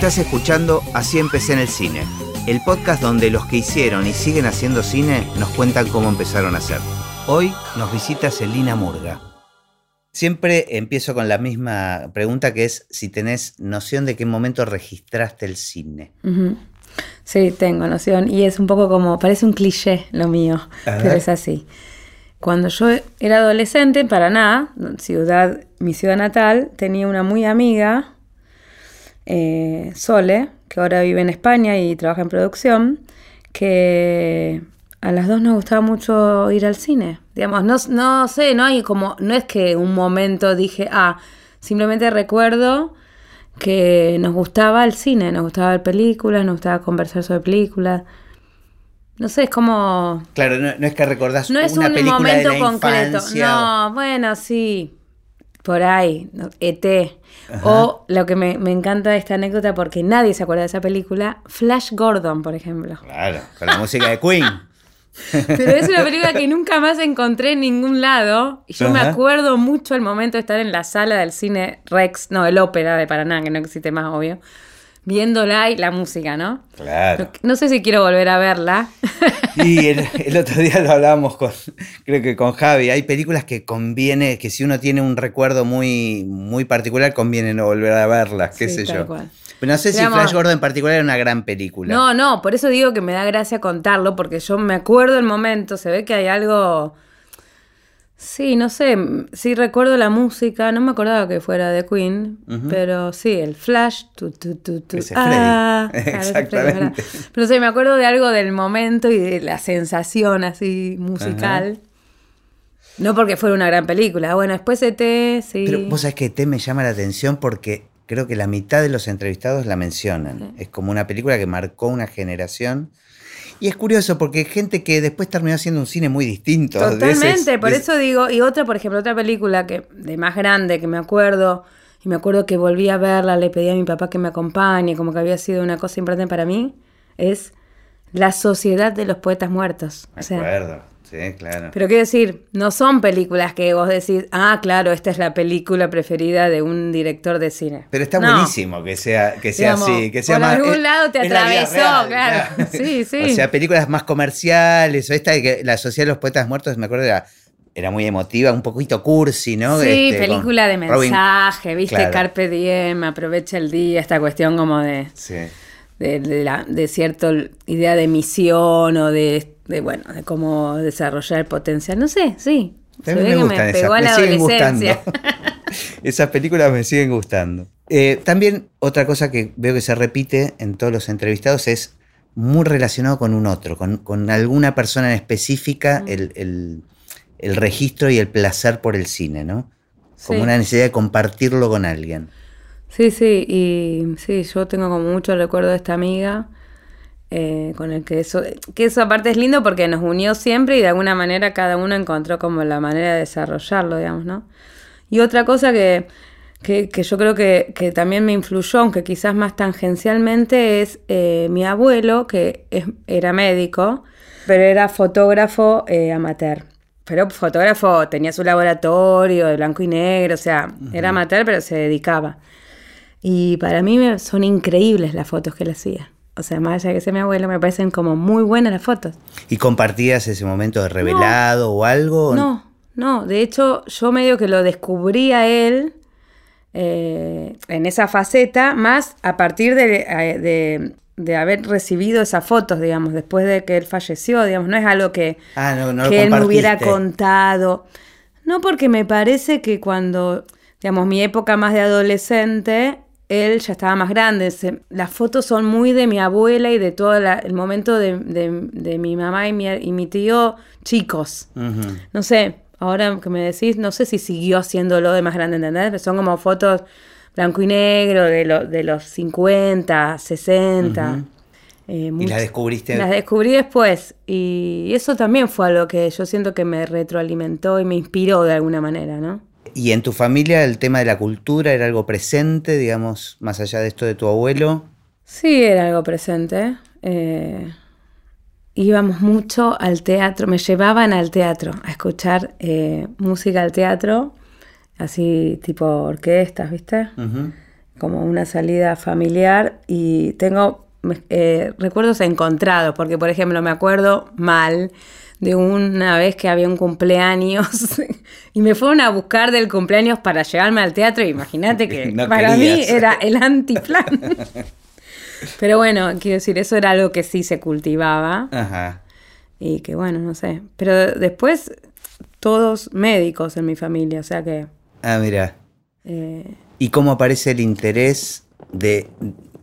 Estás escuchando Así empecé en el cine, el podcast donde los que hicieron y siguen haciendo cine nos cuentan cómo empezaron a hacer. Hoy nos visita Celina Murga. Siempre empiezo con la misma pregunta que es si tenés noción de qué momento registraste el cine. Sí, tengo noción. Y es un poco como, parece un cliché lo mío, pero es así. Cuando yo era adolescente, en Paraná, ciudad, mi ciudad natal, tenía una muy amiga, eh, Sole, que ahora vive en España y trabaja en producción, que a las dos nos gustaba mucho ir al cine. Digamos, no, no sé, no hay como, no es que un momento dije, ah, simplemente recuerdo que nos gustaba el cine, nos gustaba ver películas, nos gustaba conversar sobre películas. No sé, es como... Claro, no, no es que recordás No es una un película momento de la concreto. infancia. No, bueno, sí. Por ahí, ET. O lo que me, me encanta de esta anécdota, porque nadie se acuerda de esa película, Flash Gordon, por ejemplo. Claro, con la música de Queen. Pero es una película que nunca más encontré en ningún lado. Y yo me acuerdo mucho el momento de estar en la sala del cine Rex, no, el ópera de Paraná, que no existe más, obvio. Viéndola y la música, ¿no? Claro. No sé si quiero volver a verla. Y el, el otro día lo hablábamos con, creo que con Javi. Hay películas que conviene, que si uno tiene un recuerdo muy, muy particular, conviene no volver a verlas, qué Sí, sé tal yo. cual. Pero no sé si Flash Gordon en particular era una gran película. No, no, por eso digo que me da gracia contarlo, porque yo me acuerdo el momento, se ve que hay algo... Sí, no sé, sí recuerdo la música, no me acordaba que fuera de Queen, pero sí, el flash, tu, tu, tu, tu, Ese es ah, Freddy. Freddy, Exactamente. Pero sí, me acuerdo de algo del momento y de la sensación así musical. No porque fuera una gran película, bueno, después ET, sí. Pero vos sabés que T me llama la atención porque creo que la mitad de los entrevistados la mencionan. Es como una película que marcó una generación. Y es curioso porque hay gente que después terminó haciendo un cine muy distinto. ese- Totalmente, por eso digo, y otra, por ejemplo, otra película que de más grande que me acuerdo, y me acuerdo que volví a verla, le pedí a mi papá que me acompañe, como que había sido una cosa importante para mí, es La Sociedad de los Poetas Muertos. Me O sea, acuerdo, sí, claro. pero quiero decir, no son películas que vos decís, ah, claro, esta es la película preferida de un director de cine. Pero está No. buenísimo que sea, que sea Digamos, así, que sea por más. algún es- lado te atravesó, claro. Sí, sí. O sea, películas más comerciales, o esta de que la Sociedad de los Poetas Muertos, me acuerdo, era, era muy emotiva, un poquito cursi, ¿no? Sí, Este, película de Robin- mensaje, viste, Claro. Carpe Diem, aprovecha el día, esta cuestión como de... Sí. De, de la, de cierta idea de misión o de, de, bueno, de cómo desarrollar el potencial. No sé, sí. Me gustan me esas, me siguen gustando. Esas películas me siguen gustando. Eh, también otra cosa que veo que se repite en todos los entrevistados es muy relacionado con un otro, con, con alguna persona en específica, Mm. el, el- el registro y el placer por el cine, ¿no? Como Sí. una necesidad de compartirlo con alguien. Sí, sí, y sí, yo tengo como mucho recuerdo de esta amiga, eh, con el que eso, que eso aparte es lindo porque nos unió siempre y de alguna manera cada uno encontró como la manera de desarrollarlo, digamos, ¿no? Y otra cosa que, que, que yo creo que, que también me influyó, aunque quizás más tangencialmente, es eh, mi abuelo, que es- era médico, pero era fotógrafo eh, amateur. Pero fotógrafo, tenía su laboratorio de blanco y negro, o sea, era amateur, pero se dedicaba. Y para mí son increíbles las fotos que él hacía. O sea, más allá de que sea mi abuelo, me parecen como muy buenas las fotos. ¿Y compartías ese momento de revelado o algo? No, no. De hecho, yo medio que lo descubrí a él eh, en esa faceta, más a partir de, de- de haber recibido esas fotos, digamos, después de que él falleció, digamos. No es algo que, Ah, no, no que él me hubiera contado. No, porque me parece que cuando, digamos, mi época más de adolescente, él ya estaba más grande. Se- las fotos son muy de mi abuela y de todo la- el momento de, de- de mi mamá y mi, y mi tío chicos. No sé, ahora que me decís, no sé si siguió haciéndolo de más grande, ¿entendés? Pero son como fotos blanco y negro de, lo- de los 50, 60. eh, Y las descubriste. las descubrí después y eso también fue algo que yo siento que me retroalimentó y me inspiró de alguna manera, ¿no? ¿Y en tu familia el tema de la cultura era algo presente, digamos, más allá de esto de tu abuelo? Sí, era algo presente. eh, íbamos mucho al teatro, me llevaban al teatro a escuchar eh, música al teatro, así tipo orquestas, ¿viste? Como una salida familiar y tengo eh, recuerdos encontrados, porque por ejemplo me acuerdo mal de una vez que había un cumpleaños y me fueron a buscar del cumpleaños para llevarme al teatro. Imagínate que para mí era el antiplan. Pero bueno, quiero decir, eso era algo que sí se cultivaba. Ajá. Y que bueno, no sé. Pero después, todos médicos en mi familia, o sea que. Ah, mira. Eh, ¿Y cómo aparece el interés de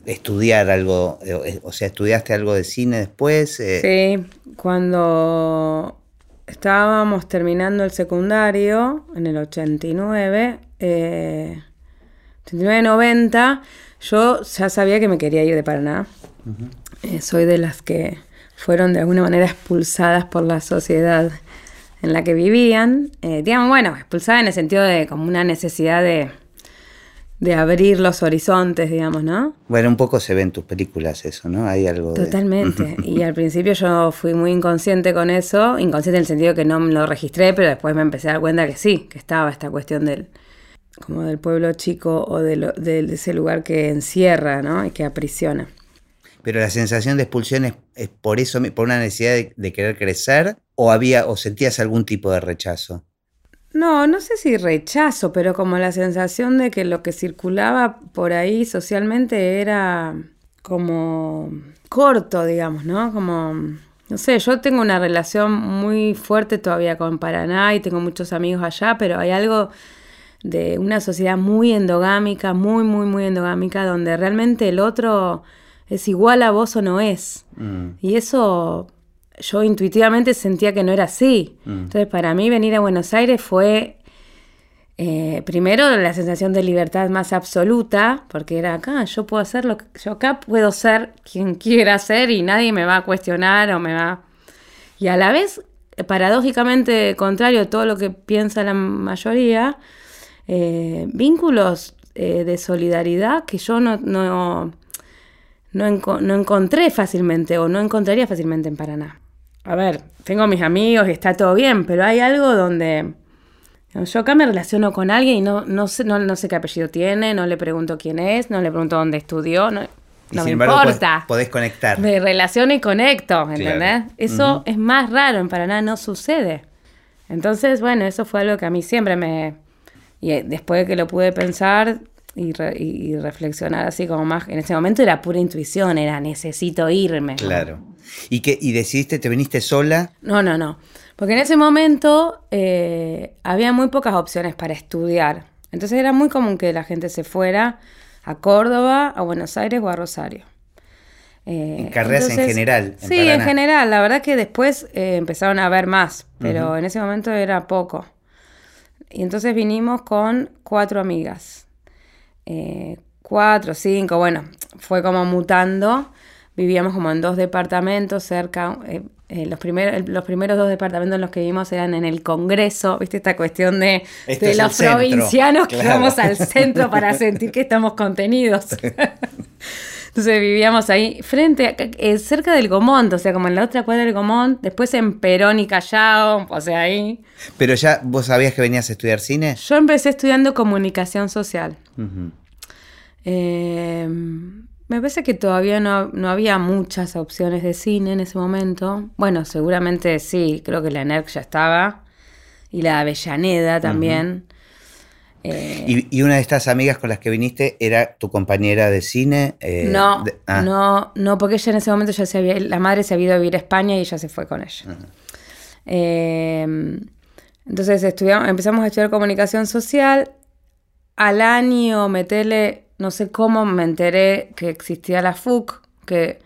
estudiar algo? Eh, o sea, ¿estudiaste algo de cine después? Eh, sí, cuando estábamos terminando el secundario, en el 89, eh, 89-90, yo ya sabía que me quería ir de Paraná. soy de las que fueron de alguna manera expulsadas por la sociedad en la que vivían. digamos, bueno, expulsadas en el sentido de como una necesidad de de abrir los horizontes, digamos, ¿no? Bueno, un poco se ve en tus películas eso, ¿no? Hay algo Totalmente. y al principio yo fui muy inconsciente con eso, inconsciente en el sentido que no lo registré, pero después me empecé a dar cuenta que sí, que estaba esta cuestión del como del pueblo chico o de, ese lugar que encierra, ¿no? Y que aprisiona. Pero la sensación de expulsión es, por eso, por una necesidad de, de querer crecer, o había, o sentías algún tipo de rechazo. No, no sé si rechazo, pero como la sensación de que lo que circulaba por ahí socialmente era como corto, digamos, ¿no? Como, no sé, yo tengo una relación muy fuerte todavía con Paraná y tengo muchos amigos allá, pero hay algo de una sociedad muy endogámica, muy, muy, muy endogámica, donde realmente el otro es igual a vos o no es. Mm. Y eso yo intuitivamente sentía que no era así. Mm. Entonces, para mí venir a Buenos Aires fue, eh, primero, la sensación de libertad más absoluta, porque era acá, yo puedo hacer lo que, yo acá puedo ser quien quiera ser y nadie me va a cuestionar o me va... Y a la vez, paradójicamente, contrario a todo lo que piensa la mayoría, eh, vínculos eh, de solidaridad que yo no, no, no encontré fácilmente o no encontraría fácilmente en Paraná a ver, tengo mis amigos y está todo bien, pero hay algo donde yo acá me relaciono con alguien y no, no, sé, no, sé qué apellido tiene, no le pregunto quién es, no le pregunto dónde estudió, no, me importa. Podés, conectar. Me relaciono y conecto, ¿entendés? Eso es más raro, en Paraná no sucede. Entonces, bueno, eso fue algo que a mí siempre me... Y eh, después de que lo pude pensar y, y reflexionar así como más, en ese momento era pura intuición, era necesito irme. Claro. ¿Y, que, ¿Y decidiste, te viniste sola? No, no, no. Porque en ese momento eh, había muy pocas opciones para estudiar. Entonces era muy común que la gente se fuera a Córdoba, a Buenos Aires o a Rosario. Eh, en carreras en general. sí, en general. La verdad que después eh, empezaron a ver más, pero en ese momento era poco. Y entonces vinimos con cuatro amigas. Cuatro, cinco, bueno, fue como mutando vivíamos como en dos departamentos cerca. Eh, eh, los, primeros, los primeros dos departamentos en los que vivimos eran en el Congreso, ¿viste? Esta cuestión de, los provincianos que vamos al centro para sentir que estamos contenidos. Entonces vivíamos ahí, frente, eh, cerca del Gomont, o sea, como en la otra cuadra del Gomont, después en Perón y Callao, o sea, ahí. Pero ya, ¿vos sabías que venías a estudiar cine? Yo empecé estudiando comunicación social. Eh, me parece que todavía no, había muchas opciones de cine en ese momento. Bueno, seguramente sí, creo que la NERC ya estaba. Y la Avellaneda también. Eh, ¿Y, una de estas amigas con las que viniste era tu compañera de cine? Eh, no, ah. no, no, porque ella en ese momento ya se había, la madre se había ido a vivir a España y ella se fue con ella. Eh, entonces estudiamos, empezamos a estudiar comunicación social. Al año, metele no sé cómo me enteré que existía la FUC, que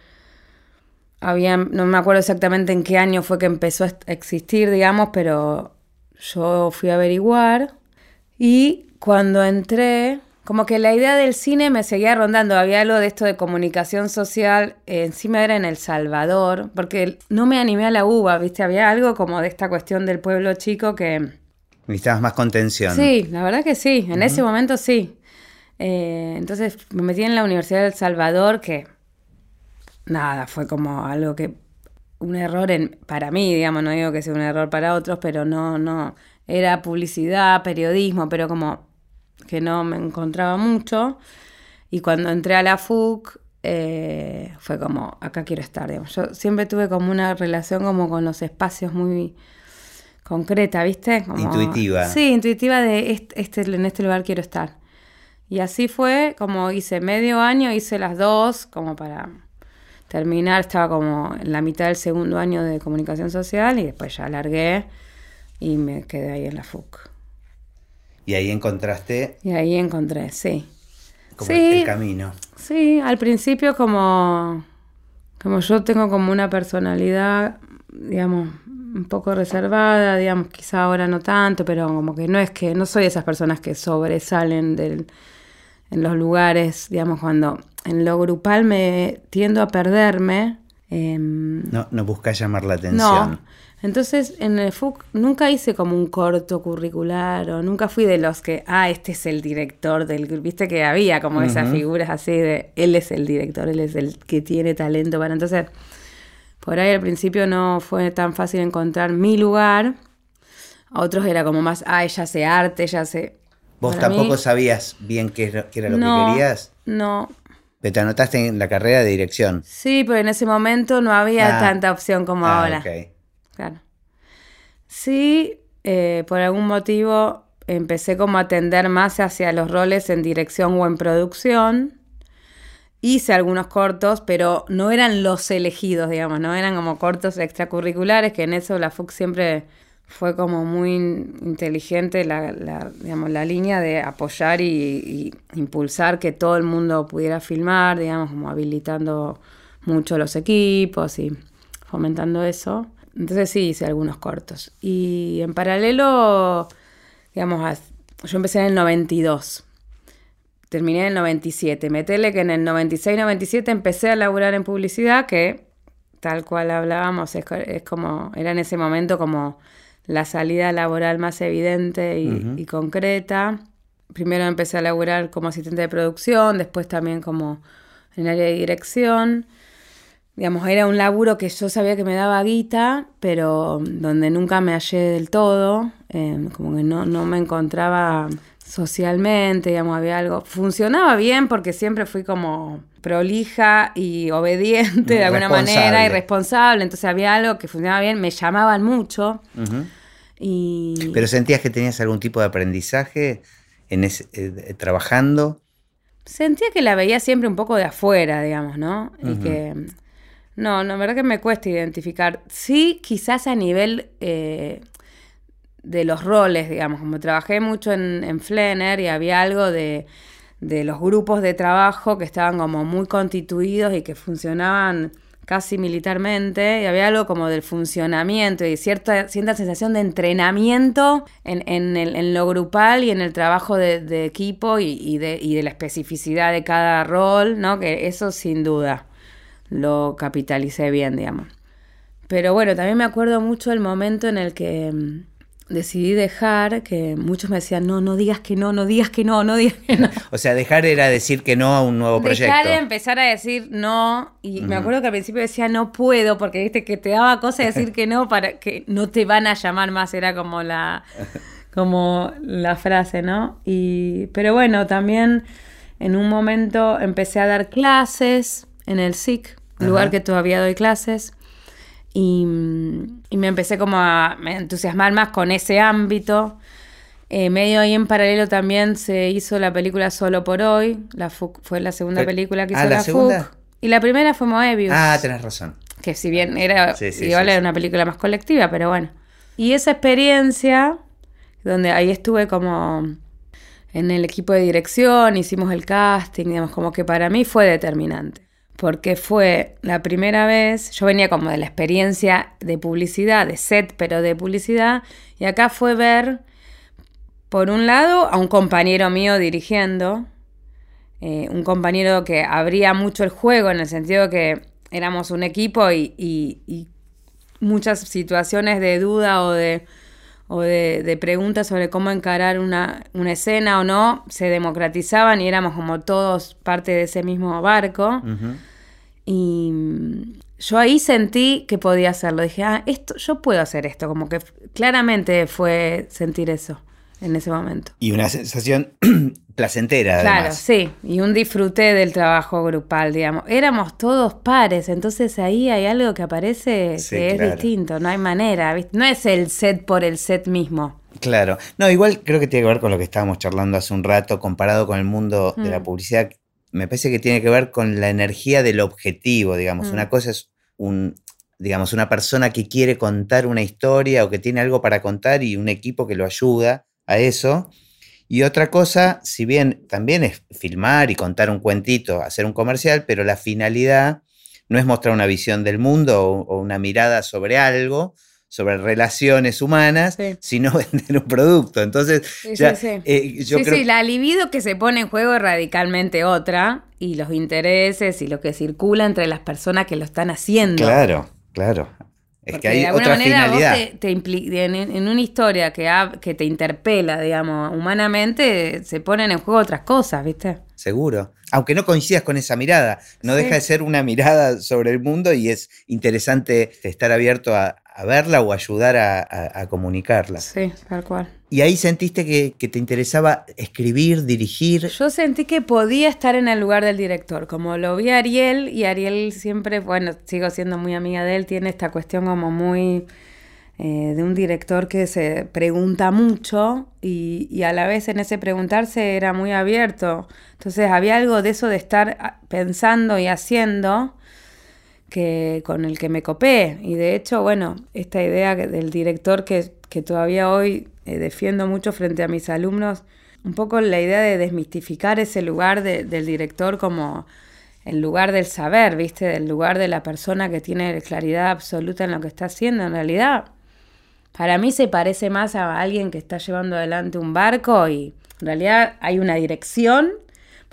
había, no me acuerdo exactamente en qué año fue que empezó a existir, digamos, pero yo fui a averiguar y cuando entré, como que la idea del cine me seguía rondando, había algo de esto de comunicación social, encima era en El Salvador, porque no me animé a la uva, ¿viste? Había algo como de esta cuestión del pueblo chico que... Necesitabas más contención. Sí, la verdad que sí, en ese momento sí. Eh, entonces me metí en la Universidad de El Salvador, que nada, fue como algo que un error en, para mí, digamos, no digo que sea un error para otros, pero no, no, era publicidad, periodismo, pero como que no me encontraba mucho. Y cuando entré a la FUC, eh, fue como, acá quiero estar. digamos. Yo siempre tuve como una relación como con los espacios muy concreta, ¿viste? Como- Intuitiva. Sí, intuitiva de este, este- en este lugar quiero estar. Y así fue, como hice medio año, hice las dos, como para terminar, estaba como en la mitad del segundo año de comunicación social y después ya largué y me quedé ahí en la FUC. Y ahí encontraste Y ahí encontré, sí. como Sí. el camino. Sí, al principio como, como yo tengo como una personalidad, digamos, un poco reservada, digamos, quizá ahora no tanto, pero como que no es que, no soy de esas personas que sobresalen del, en los lugares, digamos, cuando en lo grupal me tiendo a perderme. em, No, no buscas llamar la no. atención. Entonces, en el FUC nunca hice como un corto curricular o nunca fui de los que, ah, este es el director del grupo. Viste que había como esas figuras así de, él es el director, él es el que tiene talento para. Entonces, por ahí al principio no fue tan fácil encontrar mi lugar. A otros era como más, ah, ella hace arte, ella hace. ¿Vos Para tampoco mí, sabías bien qué era, qué era lo no, que querías? No. Pero te anotaste en la carrera de dirección. Sí, pero en ese momento no había Ah. tanta opción como Ah, ahora. ok. Claro. Sí, eh, por algún motivo empecé como a tender más hacia los roles en dirección o en producción. Hice algunos cortos, pero no eran los elegidos, digamos, no eran como cortos extracurriculares, que en eso la FUC siempre fue como muy in- inteligente la, la, digamos, la línea de apoyar y, impulsar que todo el mundo pudiera filmar, digamos, como habilitando mucho los equipos y fomentando eso. Entonces sí, hice algunos cortos. Y en paralelo, digamos, yo empecé en el 92. Terminé en el 97. Metele que en el 96-97 empecé a laburar en publicidad, que tal cual hablábamos, es, es como, era en ese momento como la salida laboral más evidente y, concreta. Primero empecé a laburar como asistente de producción, después también como en área de dirección. Digamos, era un laburo que yo sabía que me daba guita, pero donde nunca me hallé del todo, eh, como que no, no me encontraba socialmente, digamos, había algo. Funcionaba bien porque siempre fui como prolija y obediente de alguna manera y Responsable. entonces había algo que funcionaba bien, me llamaban mucho y... ¿Pero sentías que tenías algún tipo de aprendizaje en ese, eh, trabajando? Sentía que la veía siempre un poco de afuera, digamos, ¿no? Y que. No, no, la verdad que me cuesta identificar. Sí, quizás a nivel eh, de los roles, digamos, como trabajé mucho en, en Flenner y había algo de, de los grupos de trabajo que estaban como muy constituidos y que funcionaban casi militarmente, y había algo como del funcionamiento y cierta, cierta sensación de entrenamiento en, en el- en lo grupal y en el trabajo de, de equipo y, y de, y de la especificidad de cada rol, ¿no? Que eso sin duda lo capitalicé bien, digamos. Pero bueno, también me acuerdo mucho el momento en el que mm, decidí dejar, que muchos me decían, no, no digas que no, no digas que no, no digas que no. O sea, dejar era decir que no a un nuevo proyecto. Dejar de empezar a decir no, y me acuerdo que al principio decía no puedo, porque viste que te daba cosa decir que no para que no te van a llamar más, era como la, como la frase, ¿no? Y, pero bueno, también en un momento empecé a dar clases en el SIC, lugar que todavía doy clases. Y, y me empecé como a me entusiasmar más con ese ámbito. Eh, medio ahí en paralelo también se hizo la película Solo por Hoy. La FUC fue la segunda Pe- película que Ah, hizo ¿la la? FUC. Y la primera fue Moebius. Ah, tenés razón. Que si bien era Sí, sí, igual sí, era una película más colectiva, pero bueno. Y esa experiencia, donde ahí estuve como en el equipo de dirección, hicimos el casting, digamos, como que para mí fue determinante. Porque fue la primera vez, yo venía como de la experiencia de publicidad, de set, pero de publicidad, y acá fue ver, por un lado, a un compañero mío dirigiendo, eh, un compañero que abría mucho el juego en el sentido que éramos un equipo y, muchas situaciones de duda o de, preguntas sobre cómo encarar una, escena o no se democratizaban y éramos como todos parte de ese mismo barco. Ujú. Y mm, yo ahí sentí que podía hacerlo. Dije, ah, esto, yo puedo hacer esto. Como que claramente fue sentir eso. en ese momento. Y una sensación placentera, Claro, sí, y un disfrute del trabajo grupal, digamos. Éramos todos pares, entonces ahí hay algo que aparece Sí, que es distinto, no hay manera, ¿viste? No es el set por el set mismo. Claro. No, igual creo que tiene que ver con lo que estábamos charlando hace un rato, comparado con el mundo de la Mm. publicidad. Me parece que tiene que ver con la energía del objetivo, digamos. Mm. Una cosa es un, digamos, una persona que quiere contar una historia o que tiene algo para contar y un equipo que lo ayuda a eso. Y otra cosa, si bien también es filmar y contar un cuentito, hacer un comercial, pero la finalidad no es mostrar una visión del mundo o, o una mirada sobre algo, sobre relaciones humanas, Sí. sino vender un producto. Entonces, Sí, ya, sí, eh, yo creo la libido que se pone en juego es radicalmente otra y los intereses y lo que circula entre las personas que lo están haciendo. Claro, claro. Es Porque que hay de alguna otra manera finalidad. vos te, te impli- en, en una historia que, te interpela, digamos, humanamente, se ponen en juego otras cosas, ¿viste? Seguro. Aunque no coincidas con esa mirada, no Sí. deja de ser una mirada sobre el mundo y es interesante estar abierto a, a verla o ayudar a, a- a comunicarla. Sí, tal cual. Y ahí sentiste que, que te interesaba escribir, dirigir. Yo sentí que podía estar en el lugar del director. Como lo vi a Ariel, y Ariel siempre, bueno, sigo siendo muy amiga de él, tiene esta cuestión como muy eh, de un director que se pregunta mucho y, y a la vez en ese preguntarse era muy abierto. Entonces había algo de eso de estar pensando y haciendo que con el que me copé. Y de hecho, bueno, esta idea del director que, que todavía hoy eh, defiendo mucho frente a mis alumnos, un poco la idea de desmistificar ese lugar de- del director como el lugar del saber, ¿viste? Del lugar de la persona que tiene claridad absoluta en lo que está haciendo. En realidad, para mí se parece más a alguien que está llevando adelante un barco y en realidad hay una dirección,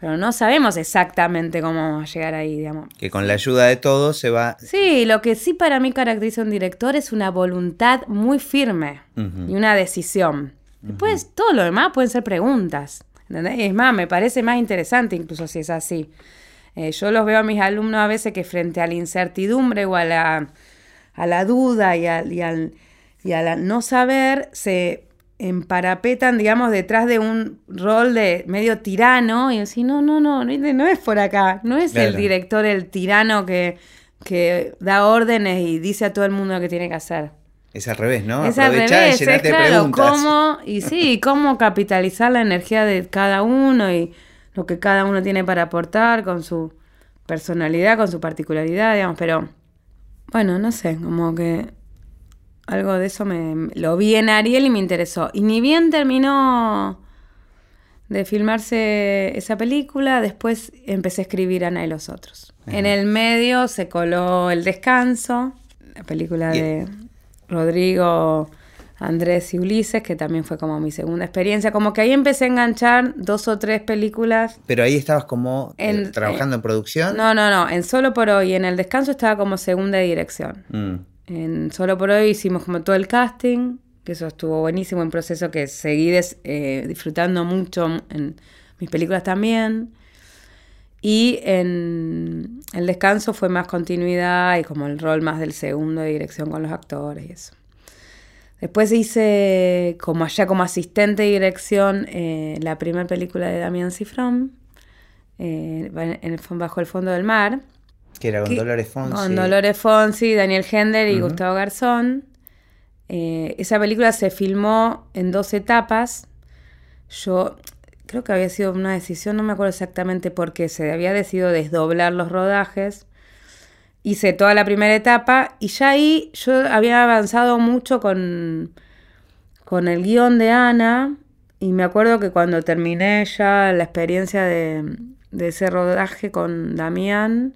pero no sabemos exactamente cómo vamos a llegar ahí, digamos. Que con la ayuda de todos se va. Sí, lo que sí para mí caracteriza a un director es una voluntad muy firme y una decisión. Después, todo lo demás pueden ser preguntas. ¿entendés? Es más, me parece más interesante incluso si es así. Eh, yo los veo a mis alumnos a veces que frente a la incertidumbre o a la, a la duda y al, y al, y al no saber, se emparapetan, digamos, detrás de un rol de medio tirano y decir, no, no, no, no, no es por acá, no es el director el tirano que, que da órdenes y dice a todo el mundo lo que tiene que hacer. Es al revés, ¿no? Es al Aprovechá y revés, es claro, preguntas. cómo, y sí, cómo capitalizar la energía de cada uno y lo que cada uno tiene para aportar con su personalidad, con su particularidad, digamos, pero bueno, no sé, como que algo de eso me lo vi en Ariel y me interesó. Y ni bien terminó de filmarse esa película, después empecé a escribir Ana y los otros. En el medio se coló El Descanso, la película de Rodrigo, Andrés y Ulises, que también fue como mi segunda experiencia. Como que ahí empecé a enganchar dos o tres películas. Pero ahí estabas como eh, En- trabajando en producción. No, no, no, en Solo por Hoy, en El Descanso estaba como segunda dirección. Mm. En Solo por Hoy hicimos como todo el casting, que eso estuvo buenísimo, un proceso que seguí eh, disfrutando mucho en mis películas también. Y en El Descanso fue más continuidad y como el rol más del segundo de dirección con los actores y eso. Después hice como allá como asistente de dirección eh, la primera película de Damián Cifrón, eh, en el, Bajo el fondo del mar. Que era con Que- Dolores Fonsi. Con Dolores Fonsi, Daniel Hender y Gustavo Garzón. Eh, esa película se filmó en dos etapas. Yo creo que había sido una decisión, no me acuerdo exactamente por qué, se había decidido desdoblar los rodajes. Hice toda la primera etapa y ya ahí yo había avanzado mucho con, con el guion de Ana y me acuerdo que cuando terminé ya la experiencia de, de ese rodaje con Damián,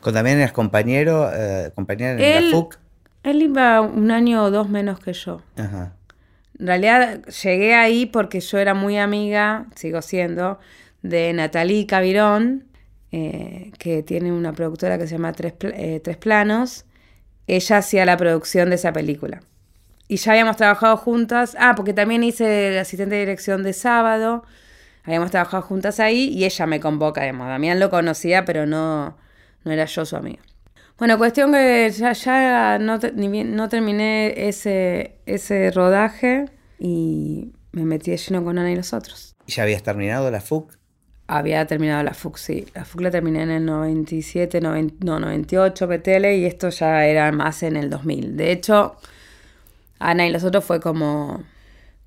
Con también eras compañero, eh, compañera en Él- la FUC. Él iba un año o dos menos que yo. Ajá. En realidad llegué ahí porque yo era muy amiga, sigo siendo, de Natalie Cavirón, eh, que tiene una productora que se llama Tres, eh, Tres Planos. Ella hacía la producción de esa película. Y ya habíamos trabajado juntas. Ah, porque también hice el asistente de dirección de sábado. Habíamos trabajado juntas ahí y ella me convoca, digamos. Damián lo conocía, pero no, no era yo su amiga. Bueno, cuestión que ya, ya no, te- ni bien- no terminé ese, ese rodaje y me metí de lleno con Ana y los otros. ¿Ya habías terminado la FUC? Había terminado la FUC, sí. La FUC la terminé en el 97, no, 98 PTL y esto ya era más en el 2000. De hecho, Ana y los otros fue como,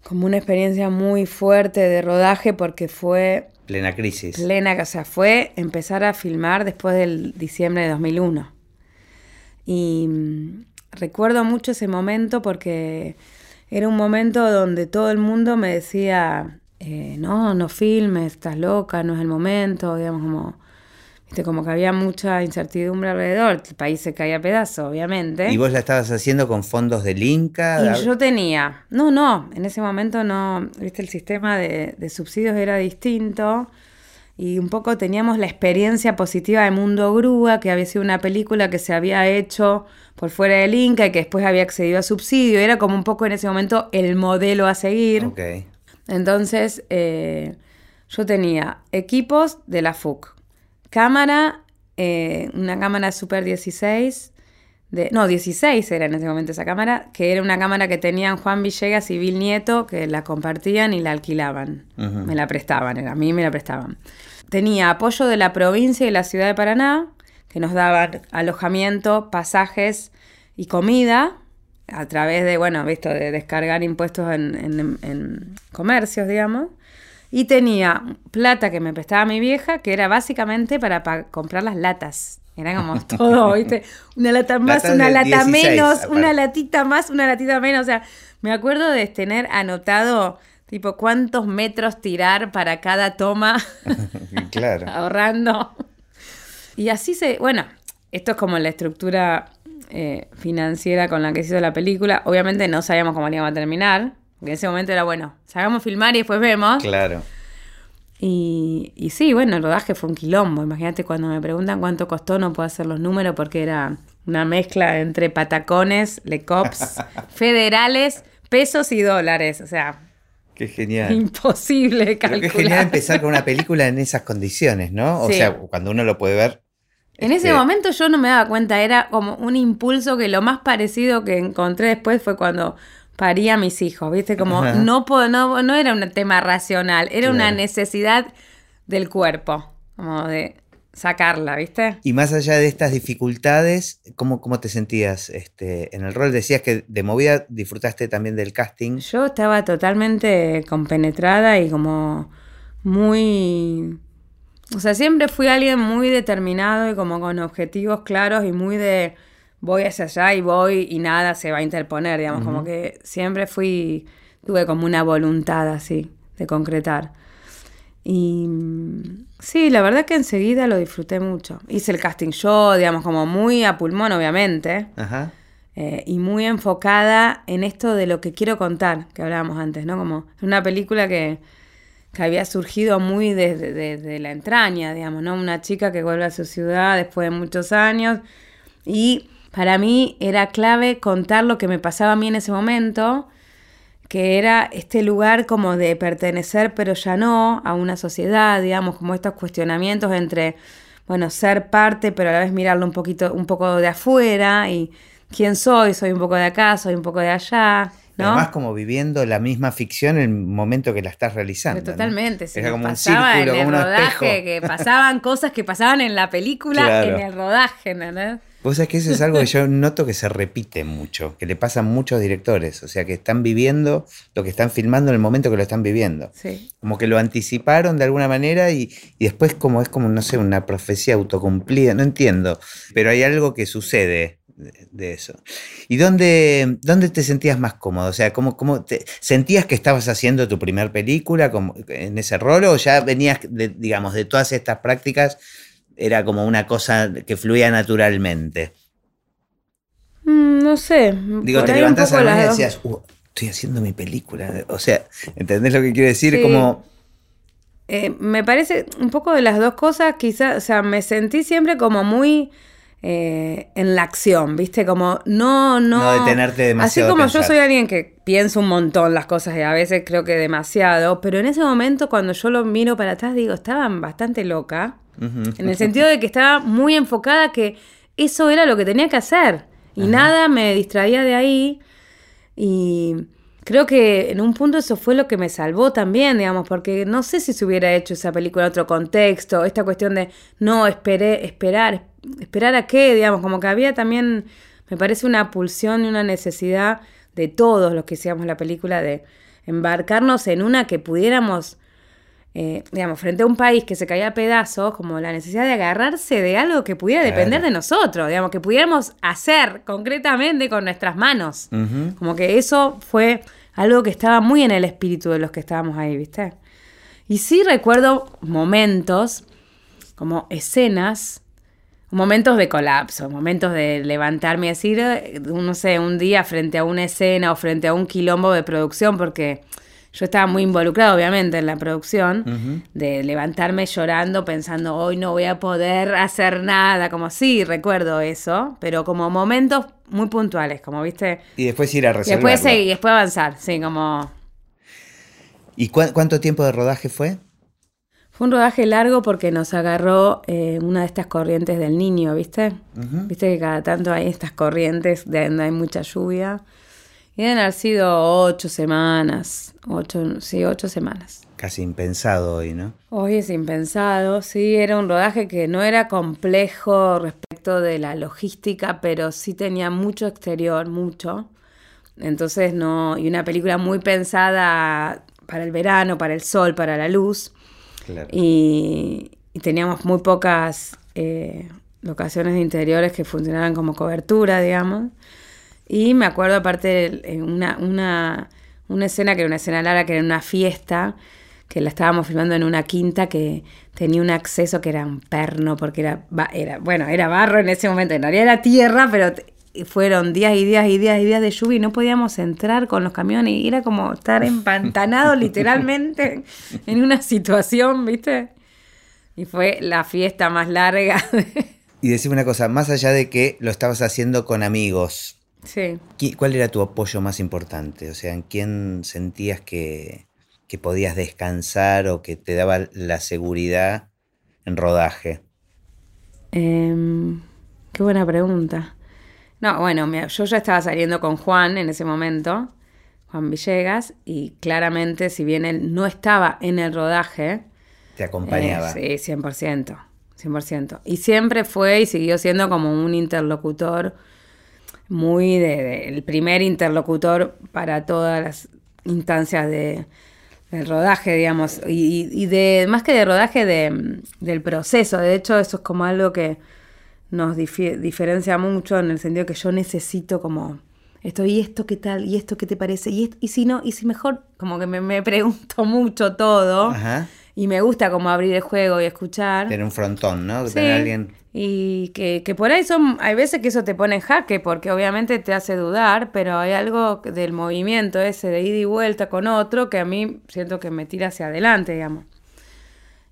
como una experiencia muy fuerte de rodaje porque fue... Plena crisis. Plena, o sea, fue empezar a filmar después del diciembre de 2001. Y mm, recuerdo mucho ese momento porque era un momento donde todo el mundo me decía, eh, no, no filmes, estás loca, no es el momento, digamos como, viste, como que había mucha incertidumbre alrededor, el país se caía a pedazos, obviamente. ¿Y vos la estabas haciendo con fondos del Inca? Y yo tenía, no, no, en ese momento no, viste, el sistema de, de subsidios era distinto y un poco teníamos la experiencia positiva de Mundo Grúa, que había sido una película que se había hecho por fuera del Inca y que después había accedido a subsidio. Era como un poco en ese momento el modelo a seguir. Ok. Entonces, eh, yo tenía equipos de la FUC, cámara, eh, una cámara Super 16, de, no, 16 era en ese momento esa cámara, que era una cámara que tenían Juan Villegas y Bill Nieto, que la compartían y la alquilaban, me la prestaban, a mí me la prestaban. Tenía apoyo de la provincia y la ciudad de Paraná, que nos daban alojamiento, pasajes y comida a través de, bueno, visto, de descargar impuestos en, comercios, digamos. Y tenía plata que me prestaba mi vieja, que era básicamente para, comprar las latas. Era como todo, ¿viste? Una lata más, una lata menos, una latita más, una latita menos. O sea, me acuerdo de tener anotado Tipo, ¿cuántos metros tirar para cada toma? claro. Ahorrando. Y así se. Bueno, esto es como la estructura eh, financiera con la que se hizo la película. Obviamente no sabíamos cómo íbamos a terminar. En ese momento era bueno, sabemos filmar y después vemos. Claro. Y, y sí, bueno, el rodaje fue un quilombo. Imagínate cuando me preguntan cuánto costó, no puedo hacer los números porque era una mezcla entre patacones, lecops, federales, pesos y dólares. O sea, Qué genial. Imposible calcular. qué genial empezar con una película en esas condiciones, ¿no? O sea, cuando uno lo puede ver. En ese este, momento yo no me daba cuenta, era como un impulso que lo más parecido que encontré después fue cuando parí a mis hijos, ¿viste? Como no, no, no era un tema racional, era una necesidad del cuerpo, como de sacarla, ¿viste? Y más allá de estas dificultades, ¿cómo, cómo te sentías este, en el rol? Decías que de movida disfrutaste también del casting. Yo estaba totalmente compenetrada y como muy... O sea, siempre fui alguien muy determinado y como con objetivos claros y muy de voy hacia allá y voy y nada se va a interponer, digamos, como que siempre fui, tuve como una voluntad así de concretar. Y mm, sí, la verdad que enseguida lo disfruté mucho. Hice el casting yo, digamos, como muy a pulmón, obviamente. Ajá. Eh, y muy enfocada en esto de lo que quiero contar, que hablábamos antes, ¿no? Como una película que, que había surgido muy desde la entraña, digamos, ¿no? Una chica que vuelve a su ciudad después de muchos años. Y para mí era clave contar lo que me pasaba a mí en ese momento que era este lugar como de pertenecer, pero ya no, a una sociedad, digamos, como estos cuestionamientos entre, bueno, ser parte, pero a la vez mirarlo un poquito, un poco de afuera y quién soy, soy un poco de acá, soy un poco de allá. ¿no? Además, como viviendo la misma ficción en el momento que la estás realizando. Totalmente, se como un círculo, en el rodaje, que pasaban cosas que pasaban en la película en el rodaje, ¿no? Vos sabés que eso es algo que yo noto que se repite mucho, que le pasa a muchos directores, o sea, que están viviendo lo que están filmando en el momento que lo están viviendo. Sí. Como que lo anticiparon de alguna manera y, después como es como, no sé, una profecía autocumplida, no entiendo, pero hay algo que sucede de, eso. ¿Y dónde, dónde te sentías más cómodo? O sea, ¿cómo, cómo te, sentías que estabas haciendo tu primer película como, en ese rol o ya venías, digamos, de todas estas prácticas era como una cosa que fluía naturalmente. Mm, no sé. Digo, te levantás a la mañana y decías, uh, estoy haciendo mi película. O sea, ¿entendés lo que quiero decir? Como. Eh, me parece un poco de las dos cosas, quizás, o sea, me sentí siempre como muy eh, en la acción, ¿viste? Como no, no. No detenerte demasiado. Así como yo soy alguien que piensa un montón las cosas y a veces creo que demasiado, pero en ese momento cuando yo lo miro para atrás digo, estaban bastante loca. En el sentido de que estaba muy enfocada que eso era lo que tenía que hacer. Y nada me distraía de ahí. Y, creo que en un punto eso fue lo que me salvó también, digamos, porque no sé si se hubiera hecho esa película en otro contexto, esta cuestión de no esperé, esperar, esperar a qué, digamos, como que había también, me parece una pulsión y una necesidad de todos los que hacíamos la película de embarcarnos en una que pudiéramos eh, digamos, frente a un país que se caía a pedazos, como la necesidad de agarrarse de algo que pudiera depender de nosotros, digamos, que pudiéramos hacer concretamente con nuestras manos. Como que eso fue algo que estaba muy en el espíritu de los que estábamos ahí, ¿viste? Y sí recuerdo momentos, como escenas, momentos de colapso, momentos de levantarme y decir, eh, no sé, un día frente a una escena o frente a un quilombo de producción, porque yo estaba muy involucrado, obviamente, en la producción, de levantarme llorando, pensando, hoy no voy a poder hacer nada, como sí, recuerdo eso, pero como momentos muy puntuales, como viste. Y después ir a resolverlo. Y después, y después avanzar, sí, como... ¿Y cuánto tiempo de rodaje fue? Fue un rodaje largo porque nos agarró eh, una de estas corrientes del niño, ¿viste? Viste que cada tanto hay estas corrientes de donde hay mucha lluvia. Y deben haber sido ocho semanas, ocho, sí, ocho semanas. Casi impensado hoy, ¿no? Hoy es impensado, sí, era un rodaje que no era complejo respecto de la logística, pero sí tenía mucho exterior, mucho. Entonces no, y una película muy pensada para el verano, para el sol, para la luz. Claro. Y, teníamos muy pocas eh, locaciones de interiores que funcionaban como cobertura, digamos. Y me acuerdo aparte en una, una, una escena que era una escena larga, que era una fiesta, que la estábamos filmando en una quinta que tenía un acceso que era un perno, porque era, era bueno, era barro en ese momento, en realidad era tierra, pero fueron días y días y días y días de lluvia y no podíamos entrar con los camiones y era como estar empantanado literalmente en una situación, ¿viste? Y fue la fiesta más larga. Y decime una cosa, más allá de que lo estabas haciendo con amigos, Sí. ¿Cuál era tu apoyo más importante? O sea, ¿en quién sentías que, podías descansar o que te daba la seguridad en rodaje? Em, qué buena pregunta. No, bueno, yo ya estaba saliendo con Juan en ese momento, Juan Villegas, y claramente, si bien él no estaba en el rodaje, te acompañaba. Eh, sí, 100%, 100%. Y siempre fue y siguió siendo como un interlocutor muy de, el primer interlocutor para todas las instancias de, del rodaje, digamos, y, de más que de rodaje de, del proceso. De hecho, eso es como algo que nos diferencia mucho en el sentido que yo necesito como esto y esto qué tal y esto qué te parece y, y si no y si mejor como que me, me pregunto mucho todo Ajá. y me gusta como abrir el juego y escuchar. Tener un frontón, ¿no? Tener alguien y que, que, por ahí son, hay veces que eso te pone en jaque, porque obviamente te hace dudar, pero hay algo del movimiento ese de ida y vuelta con otro que a mí siento que me tira hacia adelante, digamos.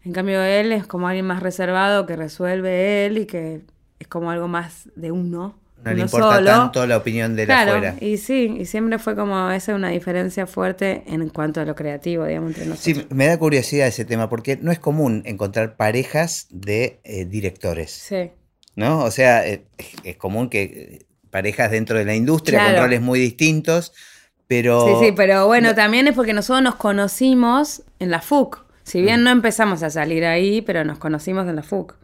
En cambio él es como alguien más reservado que resuelve él y que es como algo más de uno. No le importa tanto la opinión de la afuera. Y sí, y siempre fue como esa una diferencia fuerte en cuanto a lo creativo, digamos, entre nosotros. Sí, me da curiosidad ese tema, porque no es común encontrar parejas de eh, directores. Sí. ¿No? O sea, eh, es común que eh, parejas dentro de la industria con roles muy distintos, pero... Sí, sí, pero bueno, también es porque nosotros nos conocimos en la FUC. Si bien mm. no empezamos a salir ahí, pero nos conocimos en la FUC.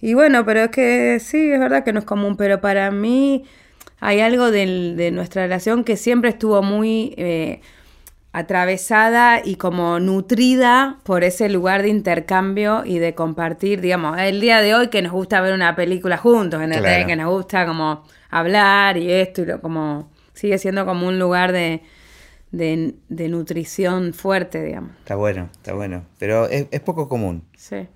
Y bueno, pero es que sí, es verdad que no es común, pero para mí hay algo de nuestra relación que siempre estuvo muy eh, atravesada y como nutrida por ese lugar de intercambio y de compartir, digamos, el día de hoy que nos gusta ver una película juntos, en el que nos gusta como hablar y esto y lo como sigue siendo como un lugar de, de, nutrición fuerte, digamos. Está bueno, está bueno, pero es, es poco común. Sí.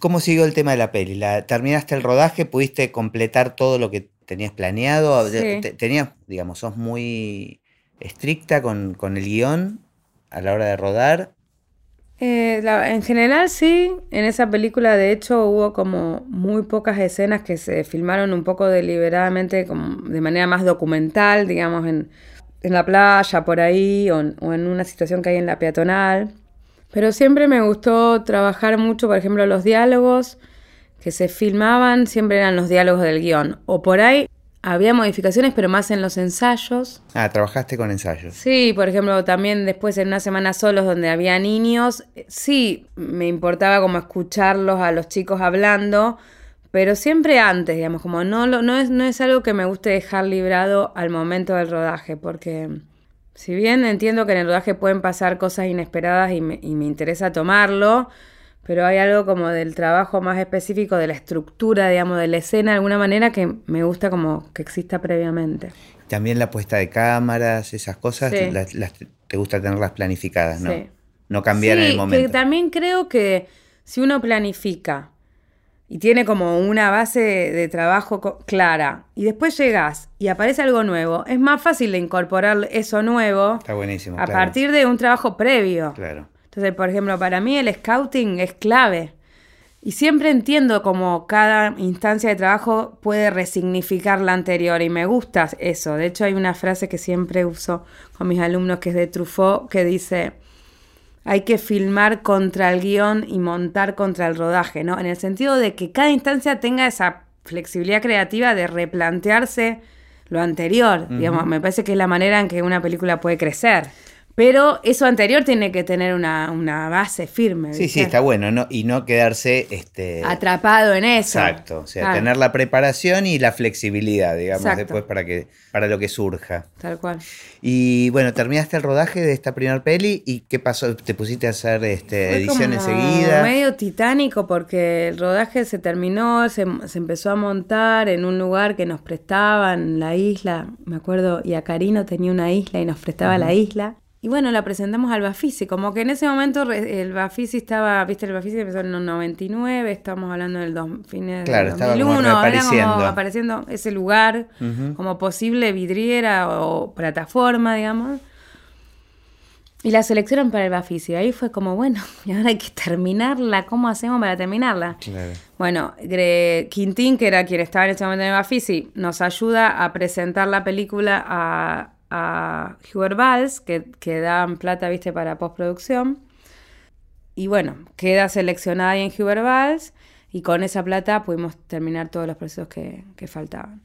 ¿Cómo siguió el tema de la peli? ¿La, ¿Terminaste el rodaje? ¿Pudiste completar todo lo que tenías planeado? ¿Tenías, digamos, sos muy estricta con, el guion a la hora de rodar? Eh, en general sí, en esa película de hecho hubo como muy pocas escenas que se filmaron un poco deliberadamente, como de manera más documental, digamos, en, la playa, por ahí, o, o en una situación que hay en la peatonal. Pero siempre me gustó trabajar mucho, por ejemplo, los diálogos que se filmaban, siempre eran los diálogos del guion. O por ahí había modificaciones, pero más en los ensayos. Ah, trabajaste con ensayos. Sí, por ejemplo, también después en una semana solos donde había niños, sí, me importaba como escucharlos a los chicos hablando, pero siempre antes, digamos, como no, no, es, no es algo que me guste dejar librado al momento del rodaje, porque si bien entiendo que en el rodaje pueden pasar cosas inesperadas y me, y me interesa tomarlo, pero hay algo como del trabajo más específico, de la estructura, digamos, de la escena, de alguna manera que me gusta como que exista previamente. También la puesta de cámaras, esas cosas, te gusta tenerlas planificadas, ¿no? Sí. No cambiar en el momento. Que también creo que si uno planifica y tiene como una base de trabajo clara y después llegas y aparece algo nuevo, es más fácil de incorporar eso nuevo Está buenísimo, a partir de un trabajo previo. Claro. Entonces, por ejemplo, para mí el scouting es clave. Y siempre entiendo cómo cada instancia de trabajo puede resignificar la anterior y me gusta eso. De hecho, hay una frase que siempre uso con mis alumnos que es de Truffaut que dice, hay que filmar contra el guion y montar contra el rodaje, ¿no? En el sentido de que cada instancia tenga esa flexibilidad creativa de replantearse lo anterior. Digamos, me parece que es la manera en que una película puede crecer. Pero eso anterior tiene que tener una, base firme. Sí, sí, está bueno, ¿no? y no quedarse este... atrapado en eso. Exacto, o sea, tener la preparación y la flexibilidad, digamos, después para que para lo que surja. Tal cual. Y bueno, terminaste el rodaje de esta primera peli y ¿qué pasó? ¿Te pusiste a hacer este, edición enseguida? Medio titánico porque el rodaje se terminó, se, empezó a montar en un lugar que nos prestaban, la isla, me acuerdo, y a Carino tenía una isla y nos prestaba la isla. Y bueno, la presentamos al Bafisi, como que en ese momento el Bafisi estaba, viste, el Bafisi empezó en el 99, estamos hablando del dos, fines claro, del 2001, estaba apareciendo. como apareciendo ese lugar como posible vidriera o plataforma, digamos. Y la seleccionaron para el Bafisi. Ahí fue como, bueno, y ahora hay que terminarla. ¿Cómo hacemos para terminarla? Claro. Bueno, Quintín, que era quien estaba en ese momento en el Bafisi, nos ayuda a presentar la película a, a Hubert Valls, que, que dan plata, viste, para postproducción. Y bueno, queda seleccionada ahí en Hubert Valls y con esa plata pudimos terminar todos los procesos que, que faltaban.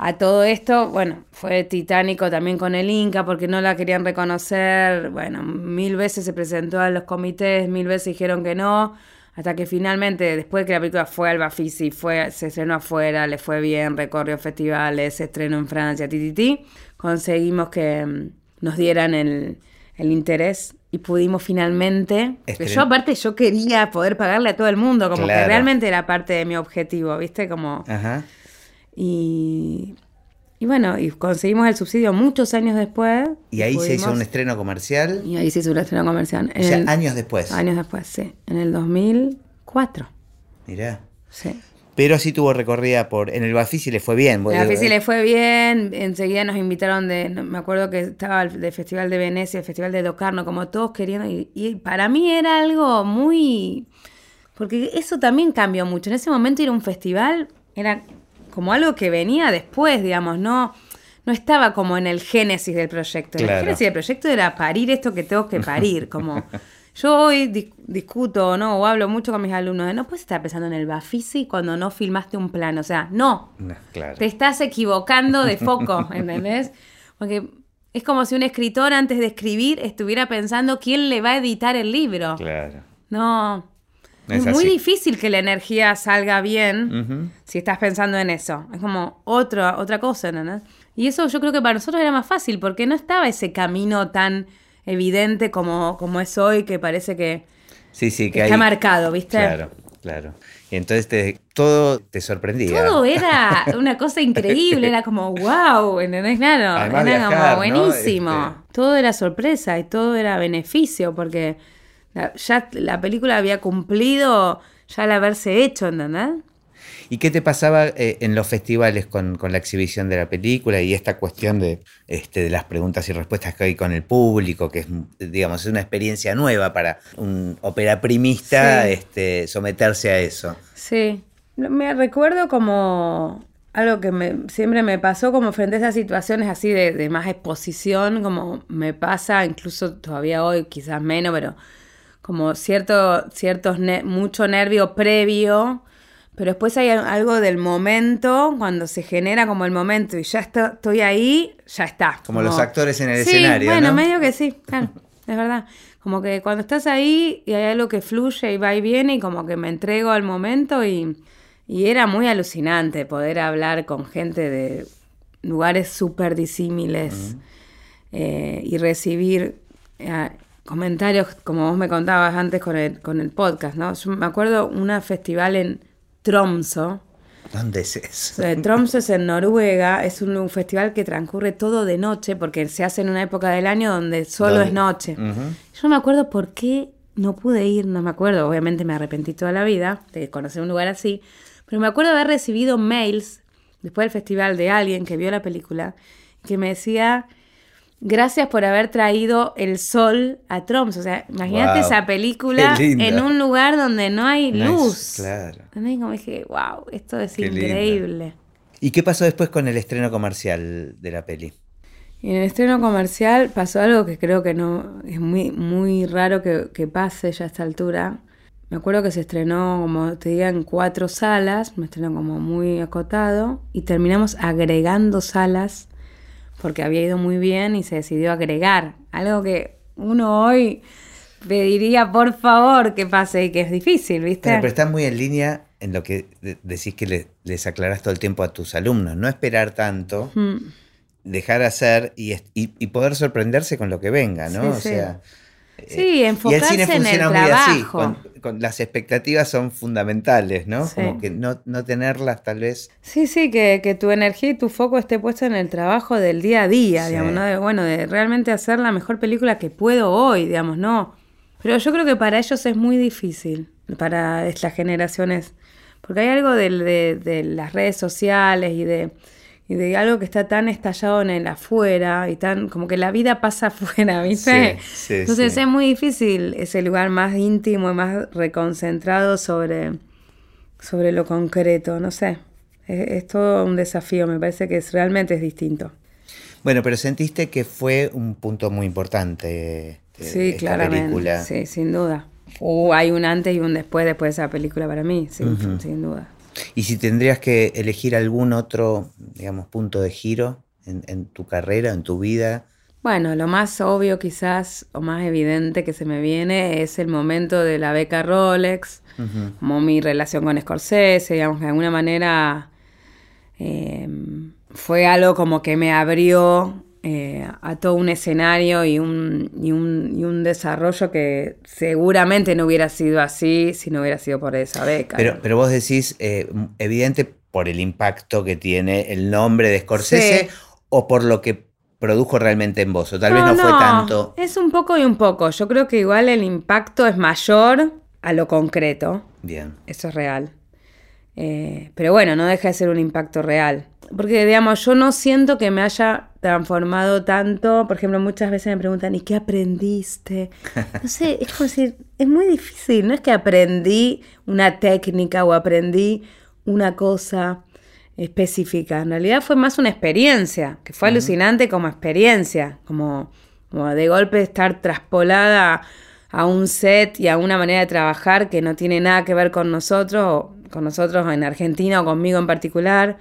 A todo esto, bueno, fue titánico también con el Inca porque no la querían reconocer. Bueno, mil veces se presentó a los comités, mil veces dijeron que no. Hasta que finalmente, después de que la película fue al Bafisi, fue, se estrenó afuera, le fue bien, recorrió festivales, se estrenó en Francia, ti, conseguimos que mm, nos dieran el, interés y pudimos finalmente. yo aparte yo quería poder pagarle a todo el mundo, como que realmente era parte de mi objetivo, ¿viste? Como... Ajá. Y y bueno, y conseguimos el subsidio muchos años después. Y ahí se hizo un estreno comercial. Y ahí se hizo un estreno comercial. o sea, años después. Años después, sí. En el 2004. Mirá. Sí. Pero sí tuvo recorrida por. En el Bafisi le fue bien. En el Bafisi le fue bien. Enseguida nos invitaron de. Me acuerdo que estaba el Festival de Venecia, el Festival de Locarno, como todos querían. Y, y, para mí era algo muy. Porque eso también cambió mucho. En ese momento ir a un festival era como algo que venía después, digamos, no, no estaba como en el génesis del proyecto. El génesis del proyecto era parir esto que tengo que parir, como... Yo hoy discuto ¿no? o hablo mucho con mis alumnos de no puedes estar pensando en el Bafisi cuando no filmaste un plano. O sea, no. Te estás equivocando de foco, ¿entendés? Porque es como si un escritor antes de escribir estuviera pensando quién le va a editar el libro. Claro. No. Es, muy difícil que la energía salga bien si estás pensando en eso. Es como otra, otra cosa, ¿no? Y eso yo creo que para nosotros era más fácil porque no estaba ese camino tan evidente como, como es hoy, que parece que, sí, sí, que está marcado, ¿viste? Claro, claro. Y entonces te, todo te sorprendía. Todo era una cosa increíble, era como wow, ¿entendés? Claro, era como buenísimo. Este todo era sorpresa y todo era beneficio porque ya la película había cumplido ya al haberse hecho, ¿entendés? ¿Y qué te pasaba eh, en los festivales con, la exhibición de la película y esta cuestión de, este, de las preguntas y respuestas que hay con el público, que es, digamos, es una experiencia nueva para un ópera primista este, someterse a eso? Sí, me recuerdo como algo que siempre me pasó como frente a esas situaciones así de, de más exposición, como me pasa incluso todavía hoy, quizás menos, pero como cierto, ciertos mucho nervio previo, Pero después hay algo del momento, cuando se genera como el momento y ya está, estoy ahí, ya está. Como, los actores en el sí, escenario. Bueno, ¿no? medio que sí, claro, es verdad. Como que cuando estás ahí y hay algo que fluye y va y viene y como que me entrego al momento y, y era muy alucinante poder hablar con gente de lugares súper disímiles eh, y recibir eh, comentarios como vos me contabas antes con el, con el podcast, ¿no? Yo me acuerdo una festival en Tromso. ¿Dónde es eso? Eh, Tromso es en Noruega, es un, un festival que transcurre todo de noche porque se hace en una época del año donde solo es noche. Ujú. Yo no me acuerdo por qué no pude ir, no me acuerdo, obviamente me arrepentí toda la vida de conocer un lugar así, pero me acuerdo haber recibido mails después del festival de alguien que vio la película que me decía, gracias por haber traído el sol a Tromso. O sea, imagínate Wow, esa película en un lugar donde no hay Nice, luz. claro. ¿Entendés? Como dije, wow, esto es Qué lindo. increíble. ¿Y qué pasó después con el estreno comercial de la peli? Y en el estreno comercial pasó algo que creo que no es muy, muy raro que, que pase ya a esta altura. Me acuerdo que se estrenó, como te diga, en cuatro salas, me estrenó como muy acotado, y terminamos agregando salas porque había ido muy bien y se decidió agregar. Algo que uno hoy pediría por favor que pase y que es difícil, ¿viste? Bueno, pero está muy en línea en lo que de- decís que le- les aclarás todo el tiempo a tus alumnos. No esperar tanto, Mm. dejar hacer y- y poder sorprenderse con lo que venga, ¿no? Sí, o sí. sea. Sí, y el enfocarse cine en el muy así. trabajo. Con, con- las expectativas son fundamentales, ¿no? Sí. Como que no, no tenerlas tal vez. Sí, sí, que, que tu energía y tu foco esté puesto en el trabajo del día a día, Sí. digamos, ¿no? De, bueno, de realmente hacer la mejor película que puedo hoy, digamos, ¿no? Pero yo creo que para ellos es muy difícil, para las generaciones, porque hay algo del- de, de las redes sociales y de, y de algo que está tan estallado en el afuera y tan como que la vida pasa afuera, ¿viste? Sí, sí, Entonces sí. es muy difícil ese lugar más íntimo y más reconcentrado sobre, sobre lo concreto, no sé. Es, es todo un desafío, me parece que es, realmente es distinto. Bueno, pero sentiste que fue un punto muy importante eh, Sí, esta claramente. película. Sí, sin duda. Uh, hay un antes y un después después de esa película para mí, sí, sin duda. Y si tendrías que elegir algún otro, digamos, punto de giro en, en tu carrera, en tu vida, Bueno, lo más obvio quizás o más evidente que se me viene es el momento de la beca Rolex, como mi relación con Scorsese, digamos que de alguna manera eh, fue algo como que me abrió eh, a todo un escenario y un, y, un, y un desarrollo que seguramente no hubiera sido así si no hubiera sido por esa beca. Pero, pero vos decís, eh, evidente por el impacto que tiene el nombre de Scorsese Sí. o por lo que produjo realmente en vos, o tal vez no, fue tanto. Es un poco y un poco. Yo creo que igual el impacto es mayor a lo concreto. Bien. Eso es real. Eh, pero bueno, no deja de ser un impacto real. Porque, digamos, yo no siento que me haya transformado tanto. Por ejemplo, muchas veces me preguntan, ¿y qué aprendiste? No sé, es como decir, es muy difícil. No es que aprendí una técnica o aprendí una cosa específica. En realidad fue más una experiencia, que fue alucinante como experiencia, como, como de golpe estar traspolada a un set y a una manera de trabajar que no tiene nada que ver con nosotros, o con nosotros en Argentina o conmigo en particular.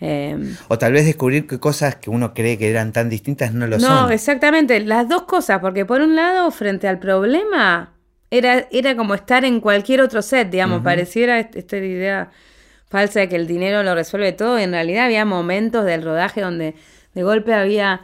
Eh, O tal vez descubrir que cosas que uno cree que eran tan distintas no lo no, son. exactamente, las dos cosas, porque por un lado, frente al problema, era, era como estar en cualquier otro set, digamos, pareciera est- esta idea falsa de que el dinero lo resuelve todo, y en realidad había momentos del rodaje donde de golpe había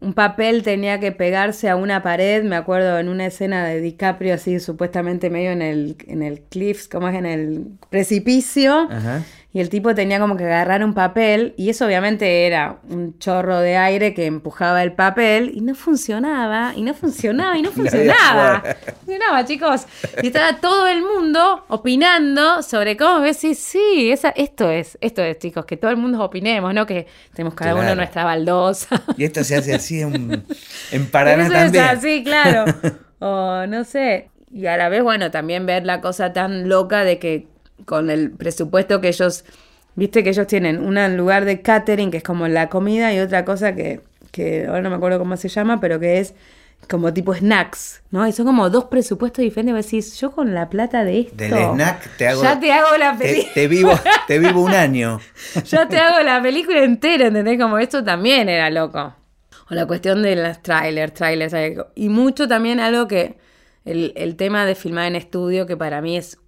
un papel tenía que pegarse a una pared, me acuerdo en una escena de DiCaprio así supuestamente medio en el, en el cliff, como es en el precipicio, Ajá. Y el tipo tenía como que agarrar un papel, y eso obviamente era un chorro de aire que empujaba el papel, y no funcionaba, y no funcionaba, y no funcionaba. No funcionaba, chicos. Y estaba todo el mundo opinando sobre cómo ves, sí, sí, esa, esto es, esto es, chicos, que todo el mundo opinemos, ¿no? Que tenemos cada uno Claro. nuestra baldosa. Y esto se hace así en, en Paraná Eso también. es así, claro. O no sé. Y a la vez, bueno, también ver la cosa tan loca de que con el presupuesto que ellos, viste que ellos tienen un lugar de catering que es como la comida y otra cosa que, que ahora no me acuerdo cómo se llama, pero que es como tipo snacks, ¿no? Y son como dos presupuestos diferentes. Vos decís, yo con la plata de esto. Del snack te hago. Ya te hago la película. te vivo, te vivo un año. ya te hago la película entera, ¿entendés? Como esto también era loco. O la cuestión de los trailers, trailers. Y mucho también algo que. El, el tema de filmar en estudio, que para mí es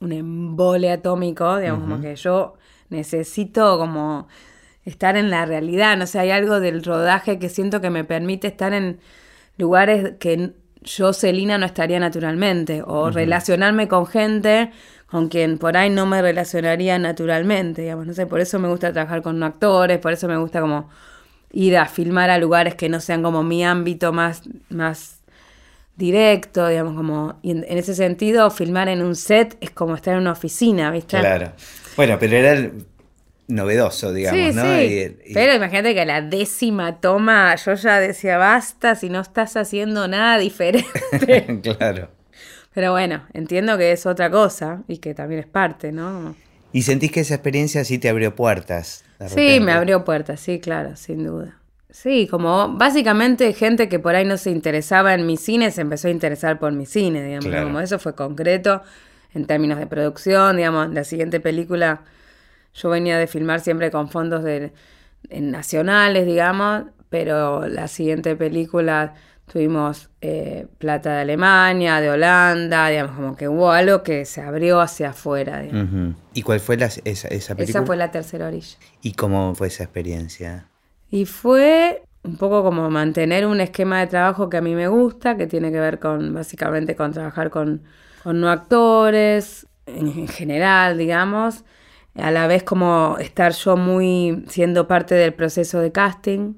un embole atómico, digamos, como que yo necesito como estar en la realidad. No sé, hay algo del rodaje que siento que me permite estar en lugares que yo, Celina, no estaría naturalmente. O relacionarme con gente con quien por ahí no me relacionaría naturalmente, digamos. No sé, por eso me gusta trabajar con actores, por eso me gusta como ir a filmar a lugares que no sean como mi ámbito más, más directo, digamos, como, y en, en ese sentido, filmar en un set es como estar en una oficina, ¿viste? Claro. Bueno, pero era el- novedoso, digamos, sí, ¿no? sí. Y- y- Pero imagínate que a la décima toma yo ya decía, basta si no estás haciendo nada diferente. claro. Pero bueno, entiendo que es otra cosa y que también es parte, ¿no? ¿Y sentís que esa experiencia sí te abrió puertas? Sí, me abrió puertas, sí, claro, sin duda. Sí, como básicamente gente que por ahí no se interesaba en mi cine se empezó a interesar por mi cine, digamos. Claro. Como eso fue concreto en términos de producción, digamos. La siguiente película, yo venía de filmar siempre con fondos de, en nacionales, digamos, pero la siguiente película tuvimos eh, plata de Alemania, de Holanda, digamos, como que hubo algo que se abrió hacia afuera. ¿Y cuál fue la- esa, esa película? Esa fue la tercera orilla. ¿Y cómo fue esa experiencia? Y fue un poco como mantener un esquema de trabajo que a mí me gusta, que tiene que ver con básicamente con trabajar con, con no actores, en, en general, digamos. A la vez como estar yo muy siendo parte del proceso de casting,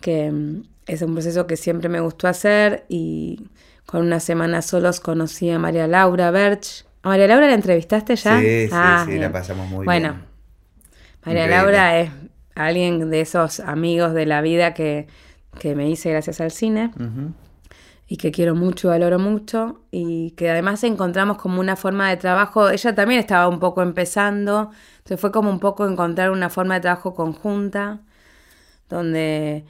que mm, es un proceso que siempre me gustó hacer y con una semana solos conocí a María Laura Berch. ¿A María Laura la entrevistaste ya? Sí, sí, Ah, sí, la pasamos muy bueno, bien. María Increíble. Laura es alguien de esos amigos de la vida que, que me hice gracias al cine y que quiero mucho, valoro mucho y que además encontramos como una forma de trabajo, ella también estaba un poco empezando, entonces fue como un poco encontrar una forma de trabajo conjunta donde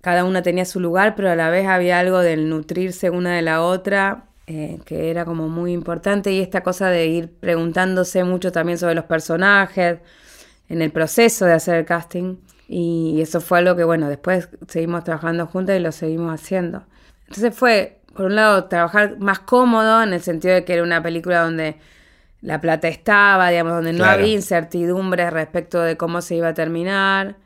cada una tenía su lugar, pero a la vez había algo del nutrirse una de la otra, eh, que era como muy importante, y esta cosa de ir preguntándose mucho también sobre los personajes en el proceso de hacer el casting, y eso fue algo que, bueno, después seguimos trabajando juntas y lo seguimos haciendo. Entonces fue, por un lado, trabajar más cómodo, en el sentido de que era una película donde la plata estaba, digamos, donde no Claro. había incertidumbre respecto de cómo se iba a terminar,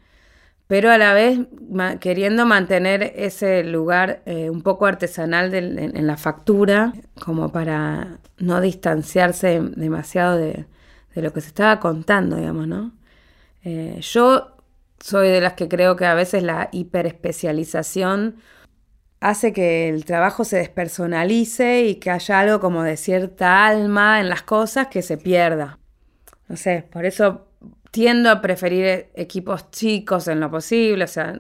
pero a la vez ma- queriendo mantener ese lugar eh, un poco artesanal del- en, en la factura, como para no distanciarse demasiado de, de lo que se estaba contando, digamos, ¿no? Eh, yo soy de las que creo que a veces la hiperespecialización hace que el trabajo se despersonalice y que haya algo como de cierta alma en las cosas que se pierda. No sé, por eso tiendo a preferir e- equipos chicos en lo posible, o sea,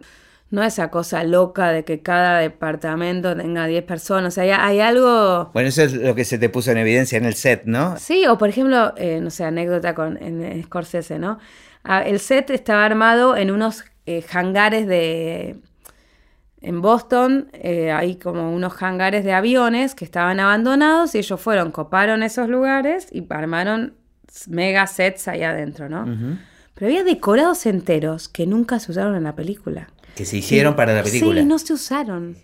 no esa cosa loca de que cada departamento tenga 10 personas, o sea, hay, hay algo... Bueno, eso es lo que se te puso en evidencia en el set, ¿no? Sí, o por ejemplo, eh, no sé, anécdota con en Scorsese, ¿no? Ah, el set estaba armado en unos eh, hangares de... En Boston eh, hay como unos hangares de aviones que estaban abandonados y ellos fueron, coparon esos lugares y armaron mega sets ahí adentro, ¿no? Pero había decorados enteros que nunca se usaron en la película. Que se hicieron para la película. Sí, no se usaron.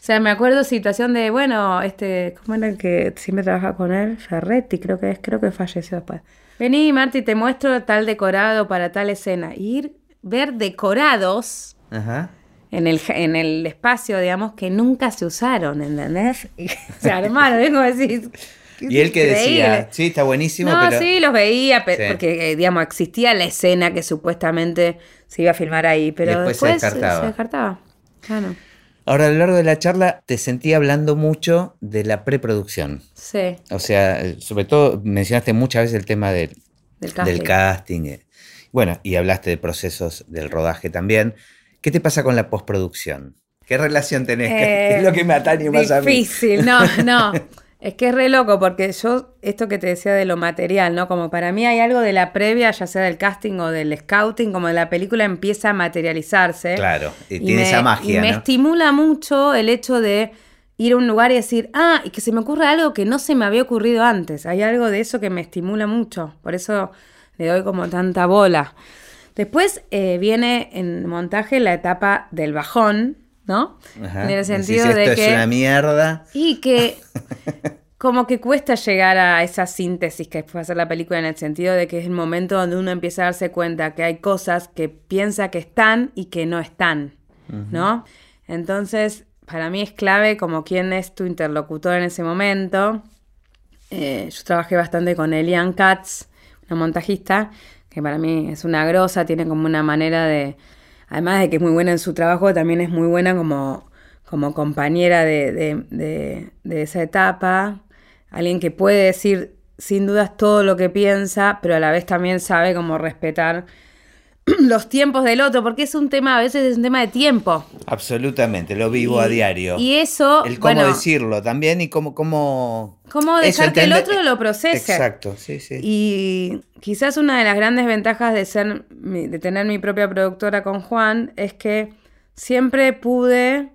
O sea, me acuerdo situación de, bueno, este, ¿cómo era el que siempre trabaja con él? Ferretti, creo que es, creo que falleció después. Vení, Marti, te muestro tal decorado para tal escena. Y ir, ver decorados Ajá. en el, en el espacio, digamos, que nunca se usaron, ¿entendés? Y se armaron, es como decir... Y él que decía, sí, está buenísimo, No, pero... sí, los veía, Sí. porque, eh, digamos, existía la escena que supuestamente se iba a filmar ahí, pero Después se descartaba. se descartaba. Claro. Ahora, a lo largo de la charla te sentí hablando mucho de la preproducción. Sí, O sea, sobre todo mencionaste muchas veces el tema del, del casting. del casting. eh. Bueno, y hablaste de procesos del rodaje también. ¿Qué te pasa con la postproducción? ¿Qué relación tenés? ¿Qué Eh, es lo que me atañe más a mí? Difícil, no, no. Es que es re loco porque yo, esto que te decía de lo material, ¿no? Como para mí hay algo de la previa, ya sea del casting o del scouting, como de la película empieza a materializarse. Claro, y, tiene esa magia. Y me estimula mucho el hecho de ir a un lugar y decir, ah, y que se me ocurra algo que no se me había ocurrido antes. Hay algo de eso que me estimula mucho. Por eso le doy como tanta bola. Después eh, viene en montaje la etapa del bajón, ¿no? En el sentido de que. Es una mierda. Y que. como que cuesta llegar a esa síntesis que después hacer la película en el sentido de que es el momento donde uno empieza a darse cuenta que hay cosas que piensa que están y que no están, ¿no? Entonces, para mí es clave como quién es tu interlocutor en ese momento. Eh, yo trabajé bastante con Elian Katz, una montajista, que para mí es una grosa, tiene como una manera de además de que es muy buena en su trabajo, también es muy buena como, como compañera de, esa etapa. Alguien que puede decir sin dudas todo lo que piensa, pero a la vez también sabe cómo respetar los tiempos del otro, porque es un tema, a veces es un tema de tiempo. Absolutamente, lo vivo a diario. Y eso. El cómo decirlo también y cómo. Cómo, cómo dejar que el otro lo procese. Exacto, sí, sí. Y quizás una de las grandes ventajas de, ser, de tener mi propia productora con Juan es que siempre pude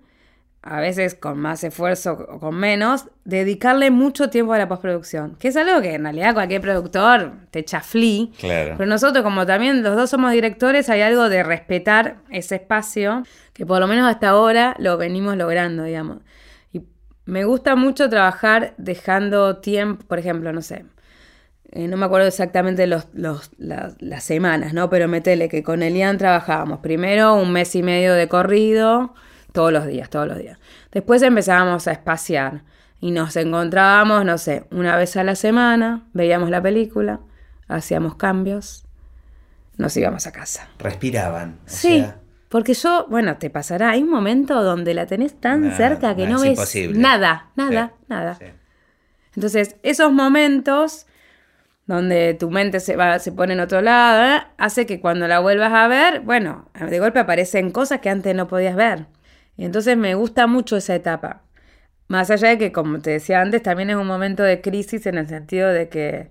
a veces con más esfuerzo o con menos, dedicarle mucho tiempo a la postproducción. Que es algo que en realidad cualquier productor te echa Claro. Pero nosotros, como también los dos somos directores, hay algo de respetar ese espacio, que por lo menos hasta ahora lo venimos logrando, digamos. Y me gusta mucho trabajar dejando tiempo, por ejemplo, no sé. Eh, no me acuerdo exactamente los, las semanas, ¿no? Pero metele que con Elian trabajábamos primero un mes y medio de corrido, todos los días, todos los días. Después empezábamos a espaciar y nos encontrábamos, no sé, una vez a la semana, veíamos la película, hacíamos cambios, nos íbamos a casa. Respiraban. sí. Porque yo, bueno, te pasará, hay un momento donde la tenés tan cerca que no ves nada, nada, nada. Entonces, esos momentos donde tu mente se, va, se pone en otro lado, ¿eh? hace que cuando la vuelvas a ver, bueno, de golpe aparecen cosas que antes no podías ver. Y entonces me gusta mucho esa etapa. Más allá de que, como te decía antes, también es un momento de crisis en el sentido de que,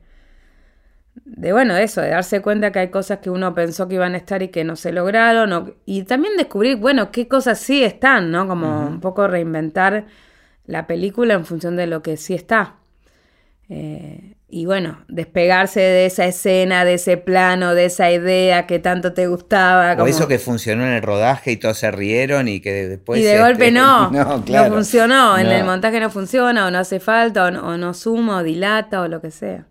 de bueno, eso, de darse cuenta que hay cosas que uno pensó que iban a estar y que no se lograron, y también descubrir, bueno, qué cosas sí están, ¿no? Como un poco reinventar la película en función de lo que sí está. Eh, y bueno, despegarse de esa escena, de ese plano, de esa idea que tanto te gustaba. O eso que funcionó en el rodaje y todos se rieron y que después... Y de golpe no, no, funcionó, en el montaje no funciona, o no hace falta, o no, suma, o dilata, o lo que sea.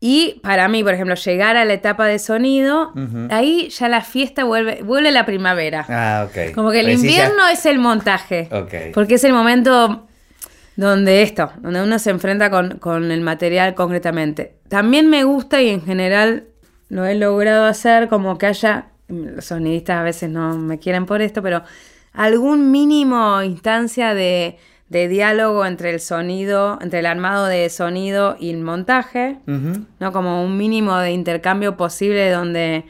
Y para mí, por ejemplo, llegar a la etapa de sonido, ahí ya la fiesta vuelve, vuelve la primavera. Ah, ok. Como que el invierno es el montaje. Porque es el momento donde esto, donde uno se enfrenta con, el material concretamente. También me gusta y en general lo he logrado hacer como que haya, los sonidistas a veces no me quieren por esto, pero algún mínimo instancia de, diálogo entre el sonido, entre el armado de sonido y el montaje, ¿no? Como un mínimo de intercambio posible donde,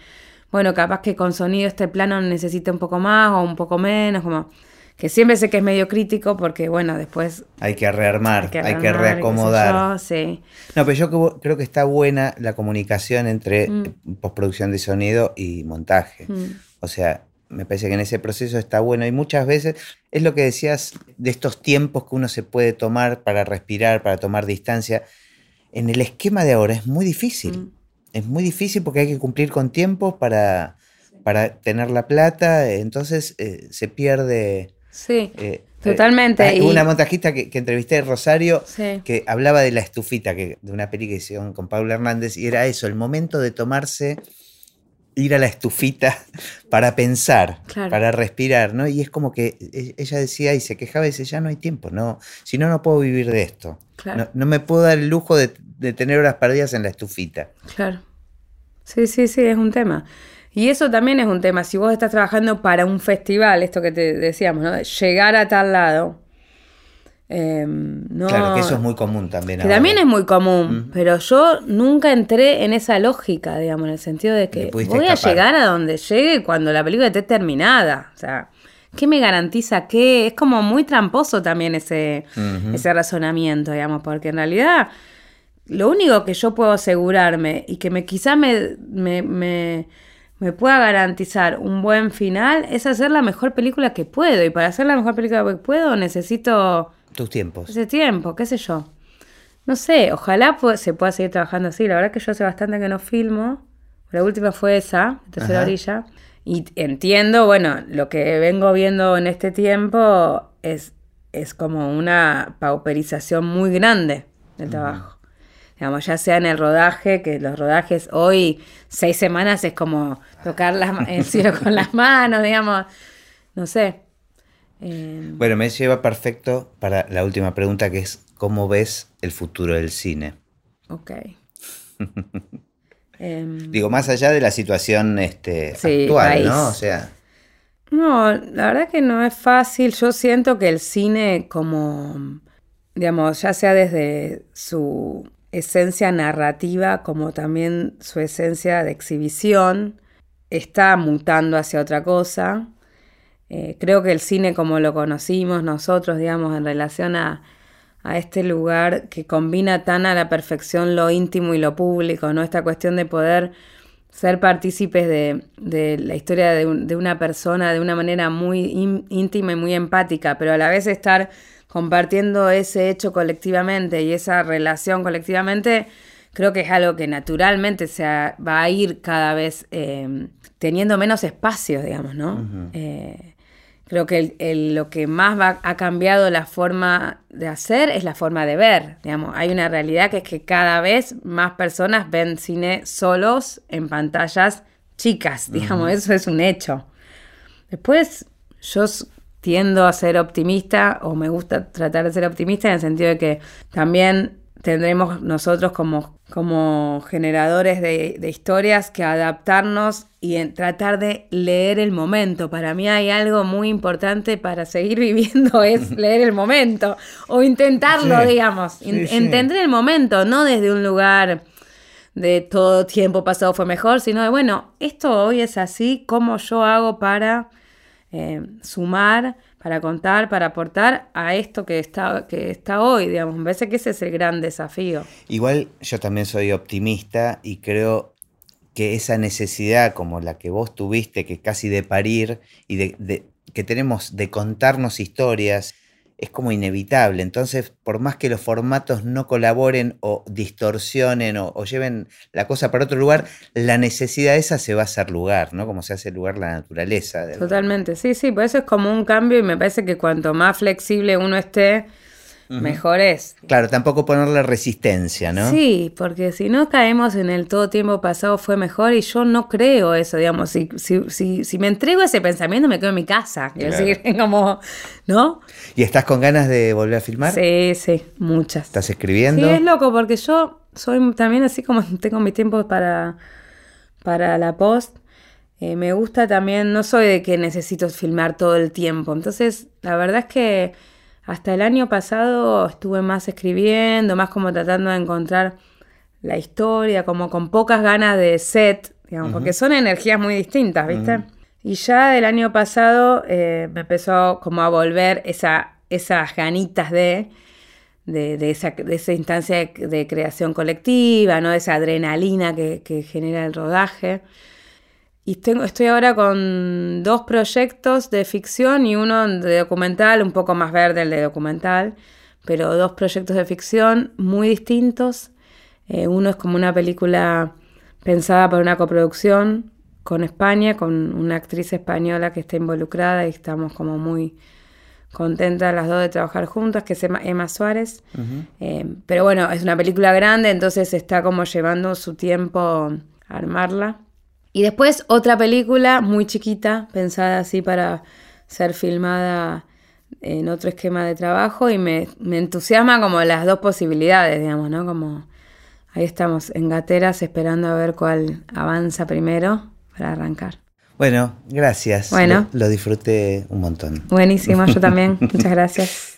bueno, capaz que con sonido este plano necesite un poco más o un poco menos, como que siempre sé que es medio crítico porque, bueno, después... Hay que rearmar, hay que, reacomodar. sí. No, pero yo creo que está buena la comunicación entre mm. postproducción de sonido y montaje. Mm. O sea, me parece que en ese proceso está bueno y muchas veces es lo que decías de estos tiempos que uno se puede tomar para respirar, para tomar distancia. En el esquema de ahora es muy difícil. Mm. Es muy difícil porque hay que cumplir con tiempos para, para tener la plata, entonces eh, se pierde Sí. Eh, totalmente. y... Una montajista que, entrevisté en Rosario que hablaba de la estufita, que, de una película que hicieron con Paula Hernández, y era eso, el momento de tomarse, ir a la estufita para pensar, para respirar, ¿no? Y es como que e, ella decía y se quejaba y dice, ya no hay tiempo, no, si no, no puedo vivir de esto. No, me puedo dar el lujo de, de tener horas perdidas en la estufita. Claro. Sí, sí, sí, es un tema. Y eso también es un tema. Si vos estás trabajando para un festival, esto que te decíamos, ¿no? Llegar a tal lado. Em, claro, que eso es muy común también. Que también es muy común, pero yo nunca entré en esa lógica, digamos, en el sentido de que voy a llegar a donde llegue cuando la película esté terminada. O sea, ¿qué me garantiza qué? Es como muy tramposo también ese, ese razonamiento, digamos, porque en realidad lo único que yo puedo asegurarme y que me quizá me, me, me, pueda garantizar un buen final es hacer la mejor película que puedo. Y para hacer la mejor película que puedo necesito... Tus tiempos. Ese tiempo, qué sé yo. No sé, ojalá se pueda seguir trabajando así. La verdad que yo hace bastante que no filmo. La última fue esa, Tercera Orilla. Y entiendo, bueno, lo que vengo viendo en este tiempo es, es como una pauperización muy grande del trabajo digamos, ya sea en el rodaje, que los rodajes hoy, seis semanas es como tocar el cielo con las manos, digamos, no sé. Eh, bueno, me lleva perfecto para la última pregunta, que es, ¿cómo ves el futuro del cine? Ok. Em, Digo, más allá de la situación este, actual, ¿no? O sea... No, la verdad que no es fácil. Yo siento que el cine como, digamos, ya sea desde su esencia narrativa como también su esencia de exhibición está mutando hacia otra cosa. Eh, creo que el cine como lo conocimos nosotros, digamos, en relación a, este lugar que combina tan a la perfección lo íntimo y lo público, ¿no? Esta cuestión de poder ser partícipes de, la historia de, de, una persona de una manera muy íntima y muy empática, pero a la vez estar compartiendo ese hecho colectivamente y esa relación colectivamente, creo que es algo que naturalmente se va a ir cada vez em, teniendo menos espacios, digamos, ¿no? Eh, creo que lo que más va, ha cambiado la forma de hacer es la forma de ver, digamos. Hay una realidad que es que cada vez más personas ven cine solos en pantallas chicas, digamos, eso es un hecho. Después, yo tiendo a ser optimista o me gusta tratar de ser optimista en el sentido de que también tendremos nosotros como, como generadores de, historias que adaptarnos y tratar de leer el momento. Para mí hay algo muy importante para seguir viviendo es leer el momento o intentarlo, digamos, entender el momento, no desde un lugar de todo tiempo pasado fue mejor, sino de, bueno, esto hoy es así, ¿cómo yo hago para eh, sumar, para contar, para aportar a esto que está, que está hoy, digamos. Me parece que ese es el gran desafío. Igual yo también soy optimista y creo que esa necesidad como la que vos tuviste, que casi de parir y de que tenemos de contarnos historias, es como inevitable. Entonces, por más que los formatos no colaboren o distorsionen o, lleven la cosa para otro lugar, la necesidad esa se va a hacer lugar, ¿no? Como se hace lugar la naturaleza. Totalmente, sí, sí, por eso es como un cambio y me parece que cuanto más flexible uno esté, mejor es. Claro, tampoco ponerle resistencia, ¿no? Sí, porque si no caemos en el todo tiempo pasado fue mejor y yo no creo eso, digamos, si, si, si, me entrego a ese pensamiento me quedo en mi casa, quiero decir, como, ¿no? ¿Y estás con ganas de volver a filmar? Sí, sí, muchas. ¿Estás escribiendo? Sí, es loco porque yo soy también así como tengo mi tiempo para, para la post. Eh, me gusta también, no soy de que necesito filmar todo el tiempo. Entonces, la verdad es que hasta el año pasado estuve más escribiendo, más como tratando de encontrar la historia, como con pocas ganas de set, digamos, porque son energías muy distintas, ¿viste? Y ya del año pasado eh, me empezó como a volver esa, esas ganitas de, de, esa, de esa, instancia de, creación colectiva, ¿no? De esa adrenalina que, que genera el rodaje. Y tengo, estoy ahora con dos proyectos de ficción y uno de documental, un poco más verde el de documental, pero dos proyectos de ficción muy distintos. Eh, uno es como una película pensada para una coproducción con España, con una actriz española que está involucrada y estamos como muy contentas las dos de trabajar juntas, que es Emma, Suárez. Eh, pero bueno, es una película grande, entonces está como llevando su tiempo armarla. Y después otra película muy chiquita, pensada así para ser filmada en otro esquema de trabajo y me, entusiasma como las dos posibilidades, digamos, ¿no? Como ahí estamos en gateras esperando a ver cuál avanza primero para arrancar. Bueno, gracias. Bueno. Lo, lo disfruté un montón. Buenísimo, yo también. Muchas gracias.